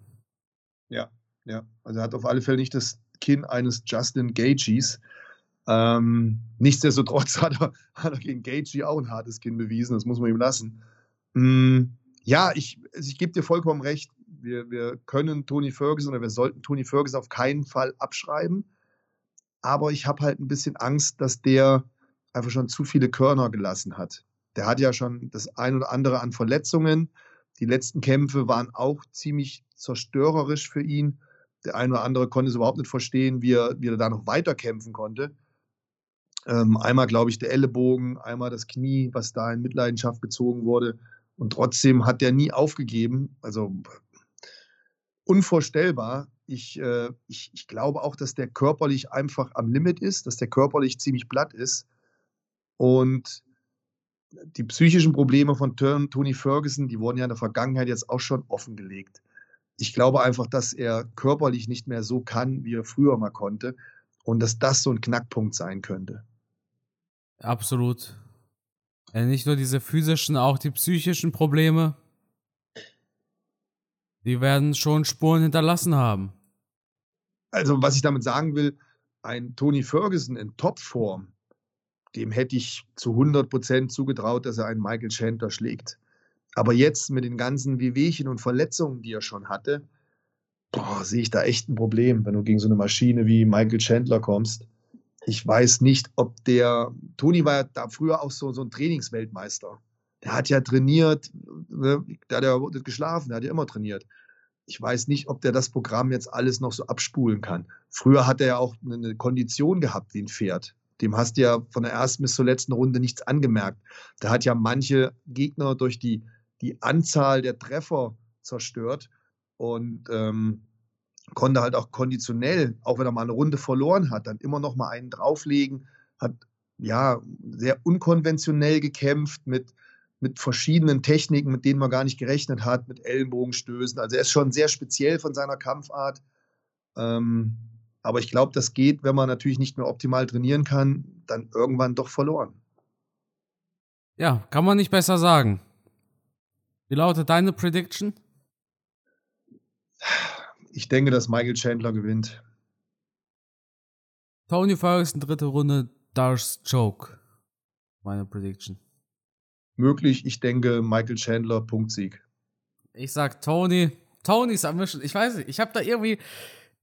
Ja, ja. Also er hat auf alle Fälle nicht das Kinn eines Justin Gaethjes. Ähm, nichtsdestotrotz hat er, hat er gegen Gaethje auch ein hartes Kinn bewiesen, das muss man ihm lassen. Mm, ja, ich, also ich gebe dir vollkommen recht. Wir, wir können Tony Ferguson oder wir sollten Tony Ferguson auf keinen Fall abschreiben. Aber ich habe halt ein bisschen Angst, dass der einfach schon zu viele Körner gelassen hat. Der hat ja schon das ein oder andere an Verletzungen. Die letzten Kämpfe waren auch ziemlich zerstörerisch für ihn. Der eine oder andere konnte es überhaupt nicht verstehen, wie er, wie er da noch weiter kämpfen konnte. Ähm, einmal, glaube ich, der Ellenbogen, einmal das Knie, was da in Mitleidenschaft gezogen wurde. Und trotzdem hat der nie aufgegeben. Also unvorstellbar. Ich, äh, ich, ich glaube auch, dass der körperlich einfach am Limit ist, dass der körperlich ziemlich platt ist. Und die psychischen Probleme von Tony Ferguson, die wurden ja in der Vergangenheit jetzt auch schon offengelegt. Ich glaube einfach, dass er körperlich nicht mehr so kann, wie er früher mal konnte. Und dass das so ein Knackpunkt sein könnte. Absolut. Ja, nicht nur diese physischen, auch die psychischen Probleme. Die werden schon Spuren hinterlassen haben. Also, was ich damit sagen will, ein Tony Ferguson in Topform, dem hätte ich zu 100% zugetraut, dass er einen Michael Chandler schlägt. Aber jetzt mit den ganzen Wehwehchen und Verletzungen, die er schon hatte, boah, sehe ich da echt ein Problem, wenn du gegen so eine Maschine wie Michael Chandler kommst. Ich weiß nicht, ob der, Tony war ja da früher auch so, so ein Trainingsweltmeister. Der hat ja trainiert, ne? der hat ja geschlafen, der hat ja immer trainiert. Ich weiß nicht, ob der das Programm jetzt alles noch so abspulen kann. Früher hat er ja auch eine Kondition gehabt wie ein Pferd. Dem hast du ja von der ersten bis zur letzten Runde nichts angemerkt. Da hat ja manche Gegner durch die, die Anzahl der Treffer zerstört und ähm, konnte halt auch konditionell, auch wenn er mal eine Runde verloren hat, dann immer noch mal einen drauflegen, hat ja sehr unkonventionell gekämpft mit, mit verschiedenen Techniken, mit denen man gar nicht gerechnet hat, mit Ellenbogenstößen. Also er ist schon sehr speziell von seiner Kampfart. Ähm, aber ich glaube, das geht, wenn man natürlich nicht mehr optimal trainieren kann, dann irgendwann doch verloren. Ja, kann man nicht besser sagen. Wie lautet deine Prediction? Ich denke, dass Michael Chandler gewinnt. Tony Ferguson, dritte Runde, Darce Choke. Meine Prediction. Möglich, ich denke, Michael Chandler, Punktsieg. Ich sag Tony. Tony Submission. Ich weiß nicht, ich habe da irgendwie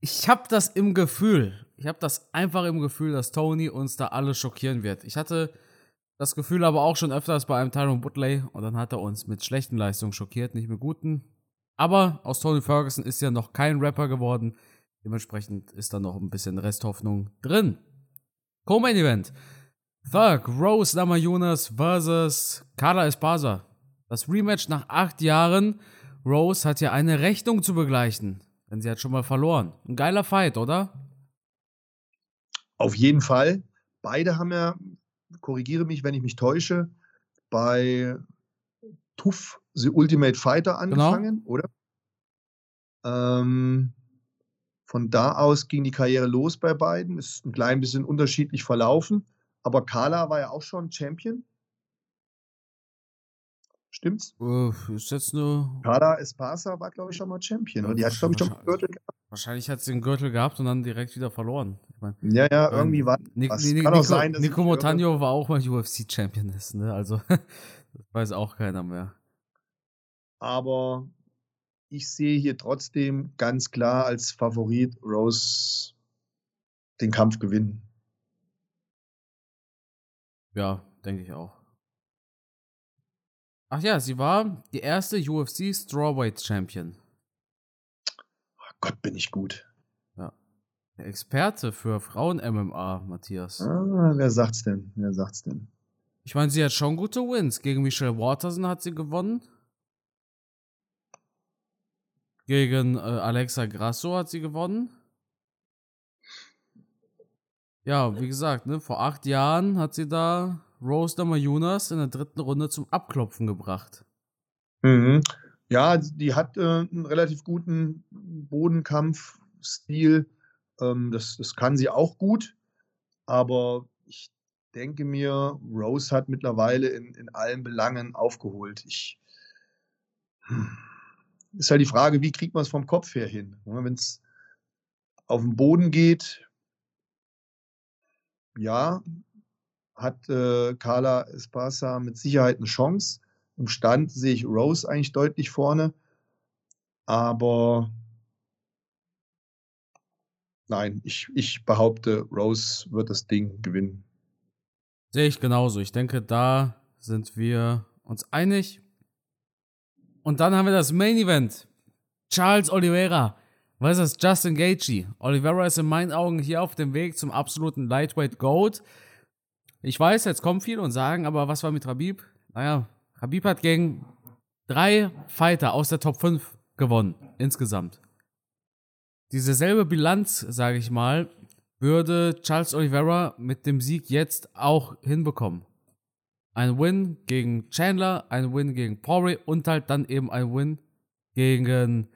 ich habe das im Gefühl, ich habe das einfach im Gefühl, dass Tony uns da alle schockieren wird. Ich hatte das Gefühl aber auch schon öfters bei einem Tyron Woodley und dann hat er uns mit schlechten Leistungen schockiert, nicht mit guten. Aber aus Tony Ferguson ist ja noch kein Rapper geworden. Dementsprechend ist da noch ein bisschen Resthoffnung drin. Co-Main Event. Thug, Rose Namajunas versus Carla Espasa. Das Rematch nach acht Jahren. Rose hat ja eine Rechnung zu begleichen. Denn sie hat schon mal verloren. Ein geiler Fight, oder? Auf jeden Fall. Beide haben ja, korrigiere mich, wenn ich mich täusche, bei TUF The Ultimate Fighter genau. angefangen, genau. oder? Ähm, von da aus ging die Karriere los bei beiden. Ist ein klein bisschen unterschiedlich verlaufen. Aber Carla war ja auch schon Champion. Stimmt's? Uh, ist jetzt nur. Carla Espasa war, glaube ich, schon mal Champion. Ja, die hat, glaube ich, schon einen Gürtel gehabt. Wahrscheinlich hat sie den Gürtel gehabt und dann direkt wieder verloren. Mein, ja, ja, ähm, irgendwie war Nick, was. Nick, Kann Nico, auch sein, dass Nico Montagno war auch mal UFC-Champion ne? Also, das weiß auch keiner mehr. Aber ich sehe hier trotzdem ganz klar als Favorit Rose den Kampf gewinnen. Ja, denke ich auch. Ach ja, sie war die erste UFC Strawweight Champion. Oh Gott, bin ich gut. Experte für Frauen-MMA, Matthias. Ah, wer sagt's denn? Wer sagt's denn? Ich meine, sie hat schon gute Wins. Gegen Michelle Waterson hat sie gewonnen. Gegen äh, Alexa Grasso hat sie gewonnen. Ja, wie gesagt, ne, vor acht Jahren hat sie da Rose Namajunas in der dritten Runde zum Abklopfen gebracht. Mhm. Ja, die hat äh, einen relativ guten Bodenkampfstil. Ähm, das, das kann sie auch gut. Aber ich denke mir, Rose hat mittlerweile in, in allen Belangen aufgeholt. Ich, hm, ist halt die Frage, wie kriegt man es vom Kopf her hin? Wenn es auf den Boden geht, ja, hat äh, Carla Esparza mit Sicherheit eine Chance. Im Stand sehe ich Rose eigentlich deutlich vorne. Aber nein, ich, ich behaupte, Rose wird das Ding gewinnen. Sehe ich genauso. Ich denke, da sind wir uns einig. Und dann haben wir das Main Event. Charles Oliveira versus Justin Gaethje. Oliveira ist in meinen Augen hier auf dem Weg zum absoluten Lightweight Gold. Ich weiß, jetzt kommen viele und sagen, aber was war mit Rabib? Naja, Rabib hat gegen drei Fighter aus der Top 5 gewonnen, insgesamt. Diese selbe Bilanz, sage ich mal, würde Charles Oliveira mit dem Sieg jetzt auch hinbekommen. Ein Win gegen Chandler, ein Win gegen Poirier und halt dann eben ein Win gegen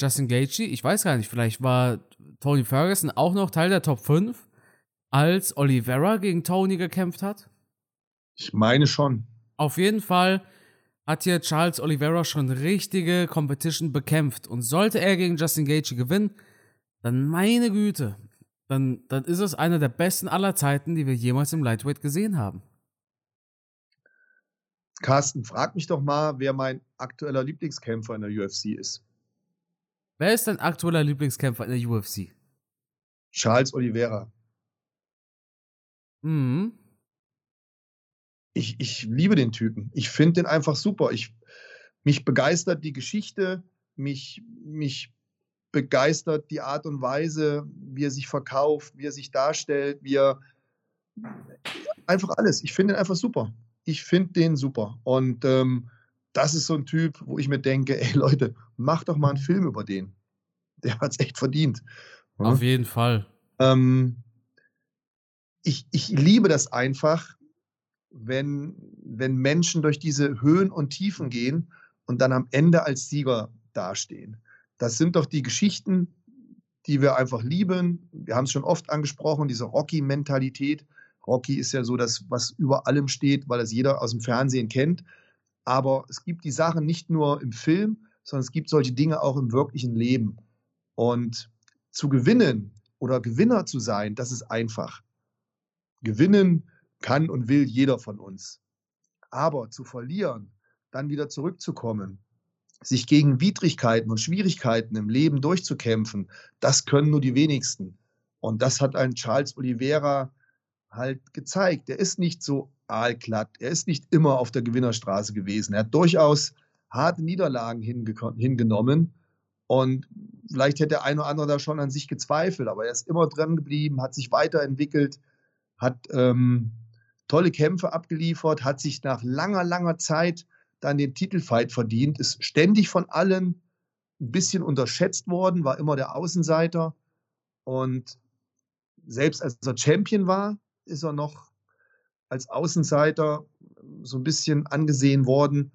Justin Gaethje. Ich weiß gar nicht, vielleicht war Tony Ferguson auch noch Teil der Top 5, als Oliveira gegen Tony gekämpft hat? Ich meine schon. Auf jeden Fall hat hier Charles Oliveira schon richtige Competition bekämpft. Und sollte er gegen Justin Gaethje gewinnen, dann meine Güte, dann, dann ist es einer der besten aller Zeiten, die wir jemals im Lightweight gesehen haben. Carsten, frag mich doch mal, wer mein aktueller Lieblingskämpfer in der UFC ist. Wer ist dein aktueller Lieblingskämpfer in der UFC? Charles Oliveira. Mhm. Ich, ich liebe den Typen. Ich finde den einfach super. Ich, mich begeistert die Geschichte, mich, mich begeistert die Art und Weise, wie er sich verkauft, wie er sich darstellt, wie er einfach alles. Ich finde ihn einfach super. Ich finde den super. Und ähm, das ist so ein Typ, wo ich mir denke, ey Leute, mach doch mal einen Film über den. Der hat es echt verdient. Auf jeden Fall. Ähm, ich, ich liebe das einfach, wenn, wenn Menschen durch diese Höhen und Tiefen gehen und dann am Ende als Sieger dastehen. Das sind doch die Geschichten, die wir einfach lieben. Wir haben es schon oft angesprochen, diese Rocky-Mentalität. Rocky ist ja so das, was über allem steht, weil das jeder aus dem Fernsehen kennt. Aber es gibt die Sachen nicht nur im Film, sondern es gibt solche Dinge auch im wirklichen Leben. Und zu gewinnen oder Gewinner zu sein, das ist einfach. Gewinnen kann und will jeder von uns. Aber zu verlieren, dann wieder zurückzukommen, sich gegen Widrigkeiten und Schwierigkeiten im Leben durchzukämpfen, das können nur die wenigsten. Und das hat ein Charles Oliveira halt gezeigt. Er ist nicht so aalglatt, er ist nicht immer auf der Gewinnerstraße gewesen. Er hat durchaus harte Niederlagen hingenommen und vielleicht hätte der eine oder andere da schon an sich gezweifelt, aber er ist immer dran geblieben, hat sich weiterentwickelt, hat ähm, tolle Kämpfe abgeliefert, hat sich nach langer, langer Zeit dann den Titelfight verdient, ist ständig von allen ein bisschen unterschätzt worden, war immer der Außenseiter und selbst als er Champion war, ist er noch als Außenseiter so ein bisschen angesehen worden.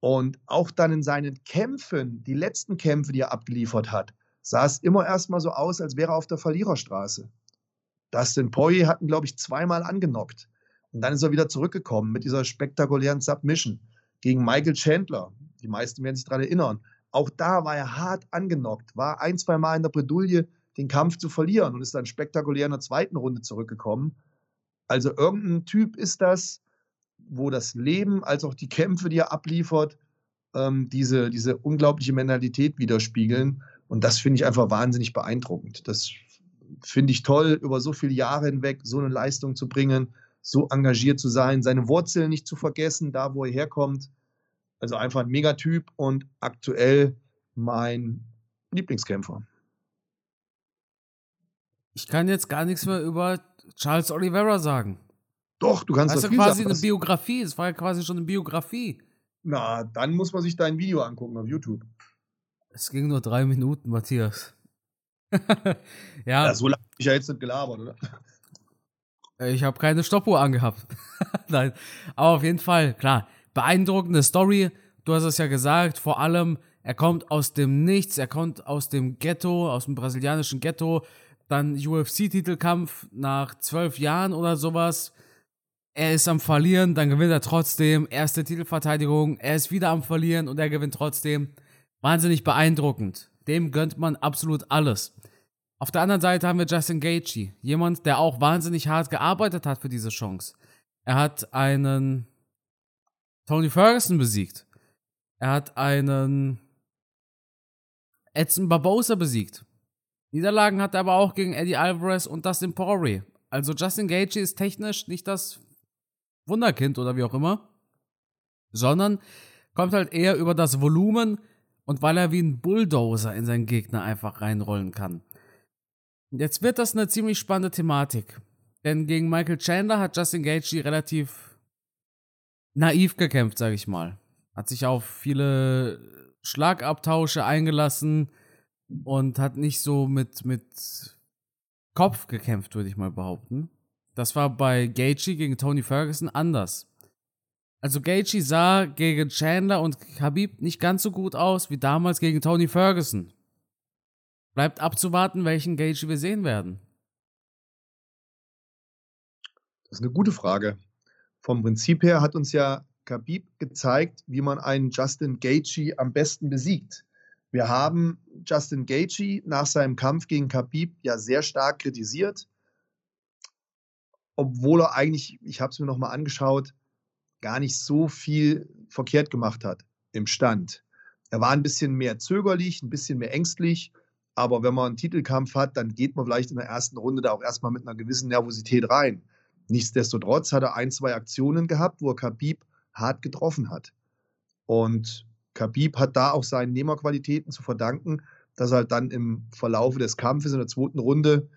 Und auch dann in seinen Kämpfen, die letzten Kämpfe, die er abgeliefert hat, sah es immer erstmal so aus, als wäre er auf der Verliererstraße. Dustin Poirier hat ihn, glaube ich, zweimal angenockt. Und dann ist er wieder zurückgekommen mit dieser spektakulären Submission gegen Michael Chandler. Die meisten werden sich daran erinnern. Auch da war er hart angenockt, war ein, zwei Mal in der Bredouille, den Kampf zu verlieren und ist dann spektakulär in der zweiten Runde zurückgekommen. Also irgendein Typ ist das, wo das Leben als auch die Kämpfe, die er abliefert, ähm, diese, diese unglaubliche Mentalität widerspiegeln. Und das finde ich einfach wahnsinnig beeindruckend. Das finde ich toll, über so viele Jahre hinweg so eine Leistung zu bringen, so engagiert zu sein, seine Wurzeln nicht zu vergessen, da wo er herkommt. Also einfach ein Megatyp und aktuell mein Lieblingskämpfer. Ich kann jetzt gar nichts mehr über Charles Oliveira sagen. Doch, du kannst das ist ja quasi sagen, eine Biografie. Es war ja quasi schon eine Biografie. Na, dann muss man sich dein Video angucken auf YouTube. Es ging nur drei Minuten, Matthias. Ja. ja. So lange habe ich ja jetzt nicht gelabert, oder? Ich habe keine Stoppuhr angehabt. Nein. Aber auf jeden Fall, klar. Beeindruckende Story. Du hast es ja gesagt. Vor allem, er kommt aus dem Nichts. Er kommt aus dem Ghetto, aus dem brasilianischen Ghetto. Dann UFC-Titelkampf nach zwölf Jahren oder sowas. Er ist am Verlieren, dann gewinnt er trotzdem. Erste Titelverteidigung. Er ist wieder am Verlieren und er gewinnt trotzdem. Wahnsinnig beeindruckend. Dem gönnt man absolut alles. Auf der anderen Seite haben wir Justin Gaethje, jemand, der auch wahnsinnig hart gearbeitet hat für diese Chance. Er hat einen Tony Ferguson besiegt. Er hat einen Edson Barbosa besiegt. Niederlagen hat er aber auch gegen Eddie Alvarez und Dustin Poirier. Also Justin Gaethje ist technisch nicht das Wunderkind oder wie auch immer, sondern kommt halt eher über das Volumen und weil er wie ein Bulldozer in seinen Gegner einfach reinrollen kann. Jetzt wird das eine ziemlich spannende Thematik. Denn gegen Michael Chandler hat Justin Gaethje relativ naiv gekämpft, sag ich mal. Hat sich auf viele Schlagabtausche eingelassen und hat nicht so mit, mit Kopf gekämpft, würde ich mal behaupten. Das war bei Gaethje gegen Tony Ferguson anders. Also Gaethje sah gegen Chandler und Khabib nicht ganz so gut aus wie damals gegen Tony Ferguson. Bleibt abzuwarten, welchen Gage wir sehen werden. Das ist eine gute Frage. Vom Prinzip her hat uns ja Khabib gezeigt, wie man einen Justin Gaethje am besten besiegt. Wir haben Justin Gaethje nach seinem Kampf gegen Khabib ja sehr stark kritisiert, obwohl er eigentlich, ich habe es mir nochmal angeschaut, gar nicht so viel verkehrt gemacht hat im Stand. Er war ein bisschen mehr zögerlich, ein bisschen mehr ängstlich aber wenn man einen Titelkampf hat, dann geht man vielleicht in der ersten Runde da auch erstmal mit einer gewissen Nervosität rein. Nichtsdestotrotz hat er ein, zwei Aktionen gehabt, wo er Khabib hart getroffen hat. Und Khabib hat da auch seinen Nehmerqualitäten zu verdanken, dass er halt dann im Verlaufe des Kampfes in der zweiten Runde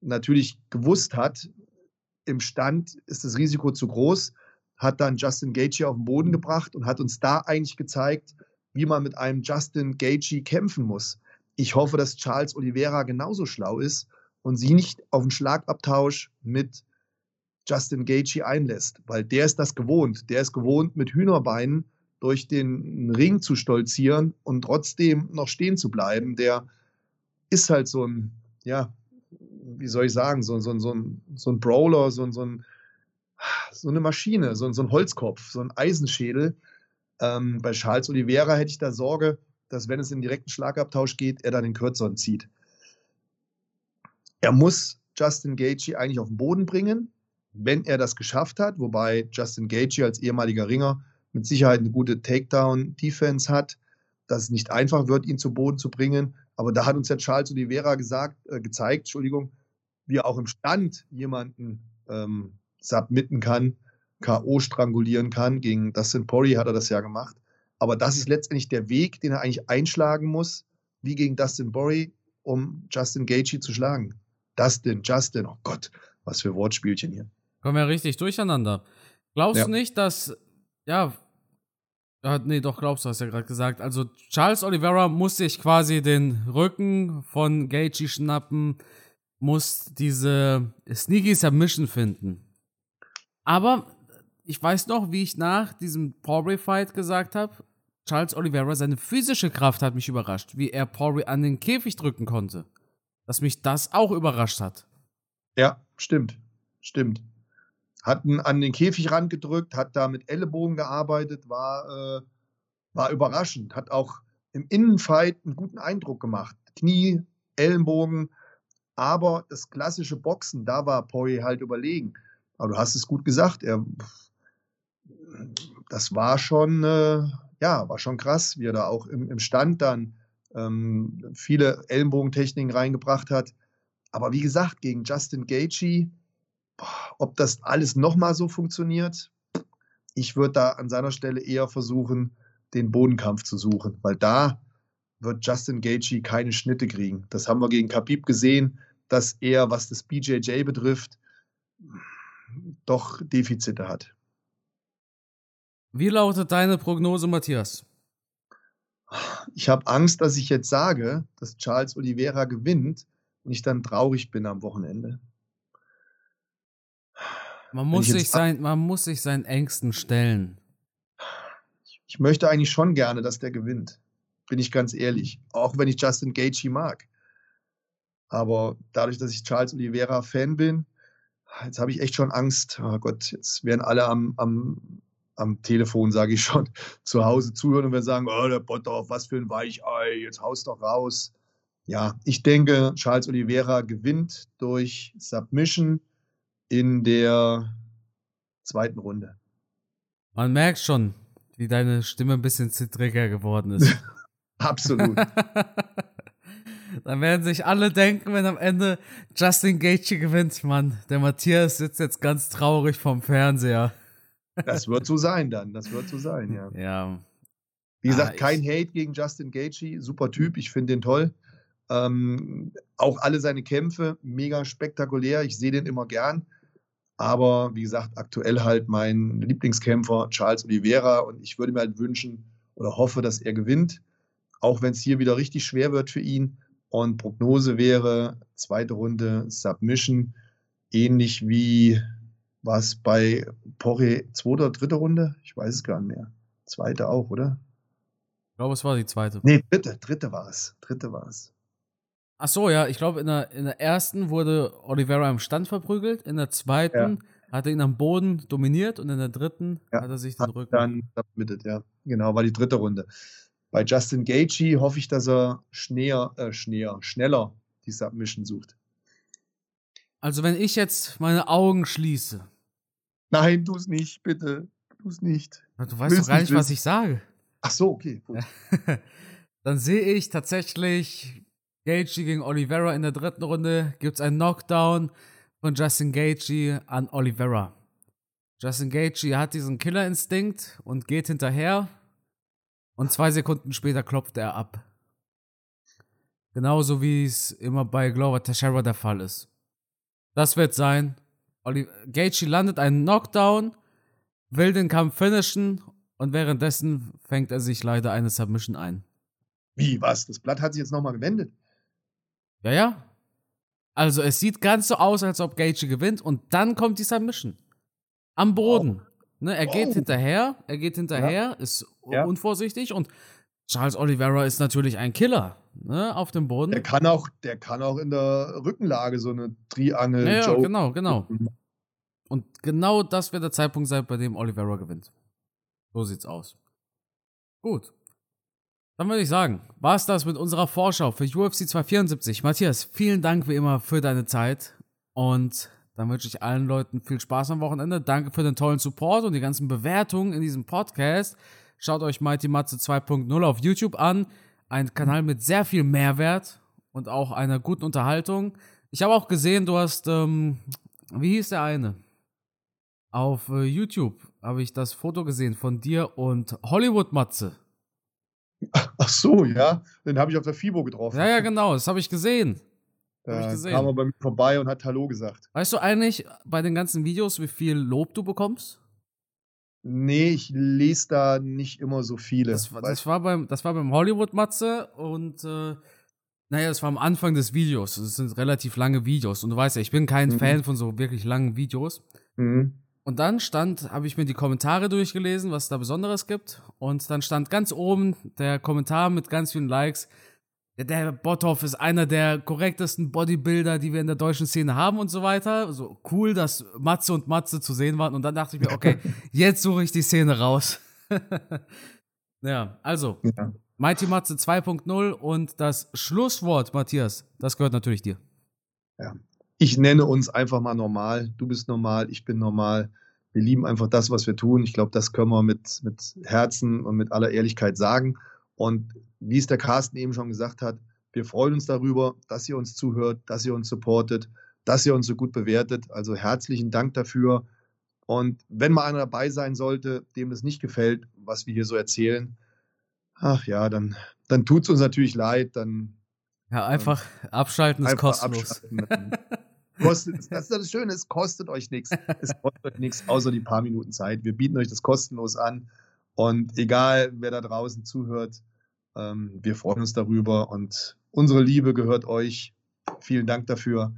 natürlich gewusst hat, im Stand ist das Risiko zu groß, hat dann Justin Gaethje auf den Boden gebracht und hat uns da eigentlich gezeigt, wie man mit einem Justin Gaethje kämpfen muss. Ich hoffe, dass Charles Oliveira genauso schlau ist und sie nicht auf einen Schlagabtausch mit Justin Gaethje einlässt, weil der ist das gewohnt. Der ist gewohnt, mit Hühnerbeinen durch den Ring zu stolzieren und trotzdem noch stehen zu bleiben. Der ist halt so ein, ja, wie soll ich sagen, so, so, so, ein, so ein Brawler, so, so, ein, so eine Maschine, so, so ein Holzkopf, so ein Eisenschädel. Ähm, bei Charles Oliveira hätte ich da Sorge, dass wenn es in direkten Schlagabtausch geht, er dann den kürzeren zieht. Er muss Justin Gaethje eigentlich auf den Boden bringen, wenn er das geschafft hat, wobei Justin Gaethje als ehemaliger Ringer mit Sicherheit eine gute Takedown-Defense hat, dass es nicht einfach wird, ihn zu Boden zu bringen. Aber da hat uns ja Charles Oliveira gesagt, äh, gezeigt, Entschuldigung, wie er auch im Stand jemanden ähm, submitten kann, K.O. strangulieren kann. Gegen Dustin Poirier hat er das ja gemacht. Aber das ist letztendlich der Weg, den er eigentlich einschlagen muss, wie gegen Dustin Borry, um Justin Gaethje zu schlagen. Dustin, Justin, oh Gott, was für Wortspielchen hier. Kommen wir richtig durcheinander. Glaubst ja. du nicht, dass, ja, äh, nee, doch, glaubst du, hast ja gerade gesagt. Also, Charles Oliveira muss sich quasi den Rücken von Gaethje schnappen, muss diese Sneaky Submission finden. Aber ich weiß noch, wie ich nach diesem Poirier-Fight gesagt habe, Charles Oliveira, seine physische Kraft hat mich überrascht, wie er Poirier an den Käfig drücken konnte. Dass mich das auch überrascht hat. Ja, stimmt. Stimmt. Hat ihn an den Käfigrand gedrückt, hat da mit Ellenbogen gearbeitet, war, äh, war überraschend, hat auch im Innenfight einen guten Eindruck gemacht. Knie, Ellenbogen, aber das klassische Boxen, da war Poirier halt überlegen. Aber du hast es gut gesagt, er, das war schon, äh, ja, war schon krass, wie er da auch im, im Stand dann ähm, viele Ellenbogentechniken reingebracht hat. Aber wie gesagt, gegen Justin Gaethje, ob das alles nochmal so funktioniert, ich würde da an seiner Stelle eher versuchen, den Bodenkampf zu suchen, weil da wird Justin Gaethje keine Schnitte kriegen. Das haben wir gegen Khabib gesehen, dass er, was das BJJ betrifft, doch Defizite hat. Wie lautet deine Prognose, Matthias? Ich habe Angst, dass ich jetzt sage, dass Charles Oliveira gewinnt und ich dann traurig bin am Wochenende. Man muss, sich sein, man muss sich seinen Ängsten stellen. Ich möchte eigentlich schon gerne, dass der gewinnt. Bin ich ganz ehrlich. Auch wenn ich Justin Gaethje mag. Aber dadurch, dass ich Charles Oliveira Fan bin, jetzt habe ich echt schon Angst. Oh Gott, jetzt werden alle am, am, am Telefon, sage ich schon, zu Hause zuhören und wir sagen, oh, der Bottorf, was für ein Weichei, jetzt haust doch raus. Ja, ich denke, Charles Oliveira gewinnt durch Submission in der zweiten Runde. Man merkt schon, wie deine Stimme ein bisschen zittriger geworden ist. Absolut. Dann werden sich alle denken, wenn am Ende Justin Gaethje gewinnt, Mann, der Matthias sitzt jetzt ganz traurig vorm Fernseher. Das wird so sein dann, das wird so sein, ja. Ja. Wie gesagt, ah, kein Hate gegen Justin Gaethje, super Typ, ich finde den toll. Ähm, auch alle seine Kämpfe, mega spektakulär, ich sehe den immer gern. Aber wie gesagt, aktuell halt mein Lieblingskämpfer Charles Oliveira und ich würde mir halt wünschen oder hoffe, dass er gewinnt, auch wenn es hier wieder richtig schwer wird für ihn. Und Prognose wäre zweite Runde Submission, ähnlich wie was bei Porre zweite oder dritte Runde? Ich weiß es gar nicht mehr. Zweite auch, oder? Ich glaube, es war die zweite. Nee, dritte, dritte war es. Dritte war es. Ach so, ja, ich glaube, in der, in der ersten wurde Oliveira im Stand verprügelt, in der zweiten ja. hat er ihn am Boden dominiert und in der dritten ja, hat er sich den Rücken. Dann submitted, ja. Genau, war die dritte Runde. Bei Justin Gaethje hoffe ich, dass er schneer, äh, schneer, schneller die Submission sucht. Also wenn ich jetzt meine Augen schließe. Nein, tu es nicht, bitte. Tu es nicht. Du weißt Willst doch gar nicht, was ich sage. Ach so, okay. Dann sehe ich tatsächlich Gaethje gegen Oliveira in der dritten Runde. Gibt es einen Knockdown von Justin Gaethje an Oliveira. Justin Gaethje hat diesen Killerinstinkt und geht hinterher und zwei Sekunden später klopft er ab. Genauso wie es immer bei Glover Teixeira der Fall ist. Das wird sein. Gaethje landet einen Knockdown, will den Kampf finishen und währenddessen fängt er sich leider eine Submission ein. Wie, was? Das Blatt hat sich jetzt nochmal gewendet? Ja, ja. Also es sieht ganz so aus, als ob Gaethje gewinnt und dann kommt die Submission. Am Boden. Oh. Ne, er geht oh. hinterher, er geht hinterher, ja. ist ja. unvorsichtig und Charles Oliveira ist natürlich ein Killer ne, auf dem Boden. Der kann auch, der kann auch in der Rückenlage so eine Triangel. Ja, ja genau, genau. Und genau das wird der Zeitpunkt sein, bei dem Oliveira gewinnt. So sieht's aus. Gut. Dann würde ich sagen, war es das mit unserer Vorschau für UFC 274. Matthias, vielen Dank wie immer für deine Zeit und dann wünsche ich allen Leuten viel Spaß am Wochenende. Danke für den tollen Support und die ganzen Bewertungen in diesem Podcast. Schaut euch Mighty Matze 2.0 auf YouTube an. Ein Kanal mit sehr viel Mehrwert und auch einer guten Unterhaltung. Ich habe auch gesehen, du hast, ähm, wie hieß der eine? Auf äh, YouTube habe ich das Foto gesehen von dir und Hollywood Matze. Ach so, ja. Den habe ich auf der FIBO getroffen. Ja, ja, genau. Das habe ich gesehen. Da kam er bei mir vorbei und hat Hallo gesagt. Weißt du eigentlich bei den ganzen Videos, wie viel Lob du bekommst? Nee, ich lese da nicht immer so viele. Das, das war, beim, das war beim Hollywood-Matze und äh, naja, das war am Anfang des Videos. Das sind relativ lange Videos. Und du weißt ja, ich bin kein mhm. Fan von so wirklich langen Videos. Mhm. Und dann stand, habe ich mir die Kommentare durchgelesen, was es da Besonderes gibt. Und dann stand ganz oben der Kommentar mit ganz vielen Likes der Bothoff ist einer der korrektesten Bodybuilder, die wir in der deutschen Szene haben und so weiter. So cool, dass Matze und Matze zu sehen waren. Und dann dachte ich mir, okay, jetzt suche ich die Szene raus. ja, also, ja. Mighty Matze 2.0 und das Schlusswort, Matthias, das gehört natürlich dir. Ja, ich nenne uns einfach mal normal. Du bist normal, ich bin normal. Wir lieben einfach das, was wir tun. Ich glaube, das können wir mit, mit Herzen und mit aller Ehrlichkeit sagen. Und wie es der Carsten eben schon gesagt hat, wir freuen uns darüber, dass ihr uns zuhört, dass ihr uns supportet, dass ihr uns so gut bewertet. Also herzlichen Dank dafür. Und wenn mal einer dabei sein sollte, dem das nicht gefällt, was wir hier so erzählen, ach ja, dann, dann tut es uns natürlich leid. Dann, ja, einfach ähm, abschalten ist einfach kostenlos. Abschalten. kostet, das ist das Schöne, es kostet euch nichts. Es kostet euch nichts, außer die paar Minuten Zeit. Wir bieten euch das kostenlos an. Und egal, wer da draußen zuhört, Ähm, wir freuen uns darüber und unsere Liebe gehört euch. Vielen Dank dafür.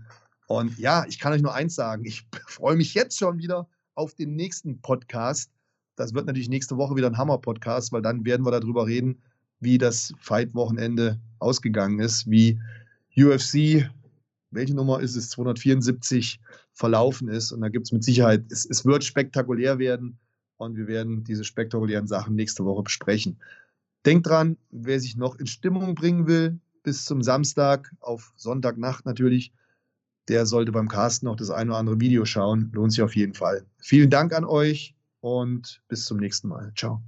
Und ja, ich kann euch nur eins sagen. Ich freue mich jetzt schon wieder auf den nächsten Podcast. Das wird natürlich nächste Woche wieder ein Hammer-Podcast, weil dann werden wir darüber reden, wie das Fight-Wochenende ausgegangen ist, wie UFC, welche Nummer ist es, 274 verlaufen ist. Und da gibt es mit Sicherheit, es, es wird spektakulär werden und wir werden diese spektakulären Sachen nächste Woche besprechen. Denkt dran, wer sich noch in Stimmung bringen will, bis zum Samstag, auf Sonntagnacht natürlich, der sollte beim Casten noch das ein oder andere Video schauen. Lohnt sich auf jeden Fall. Vielen Dank an euch und bis zum nächsten Mal. Ciao.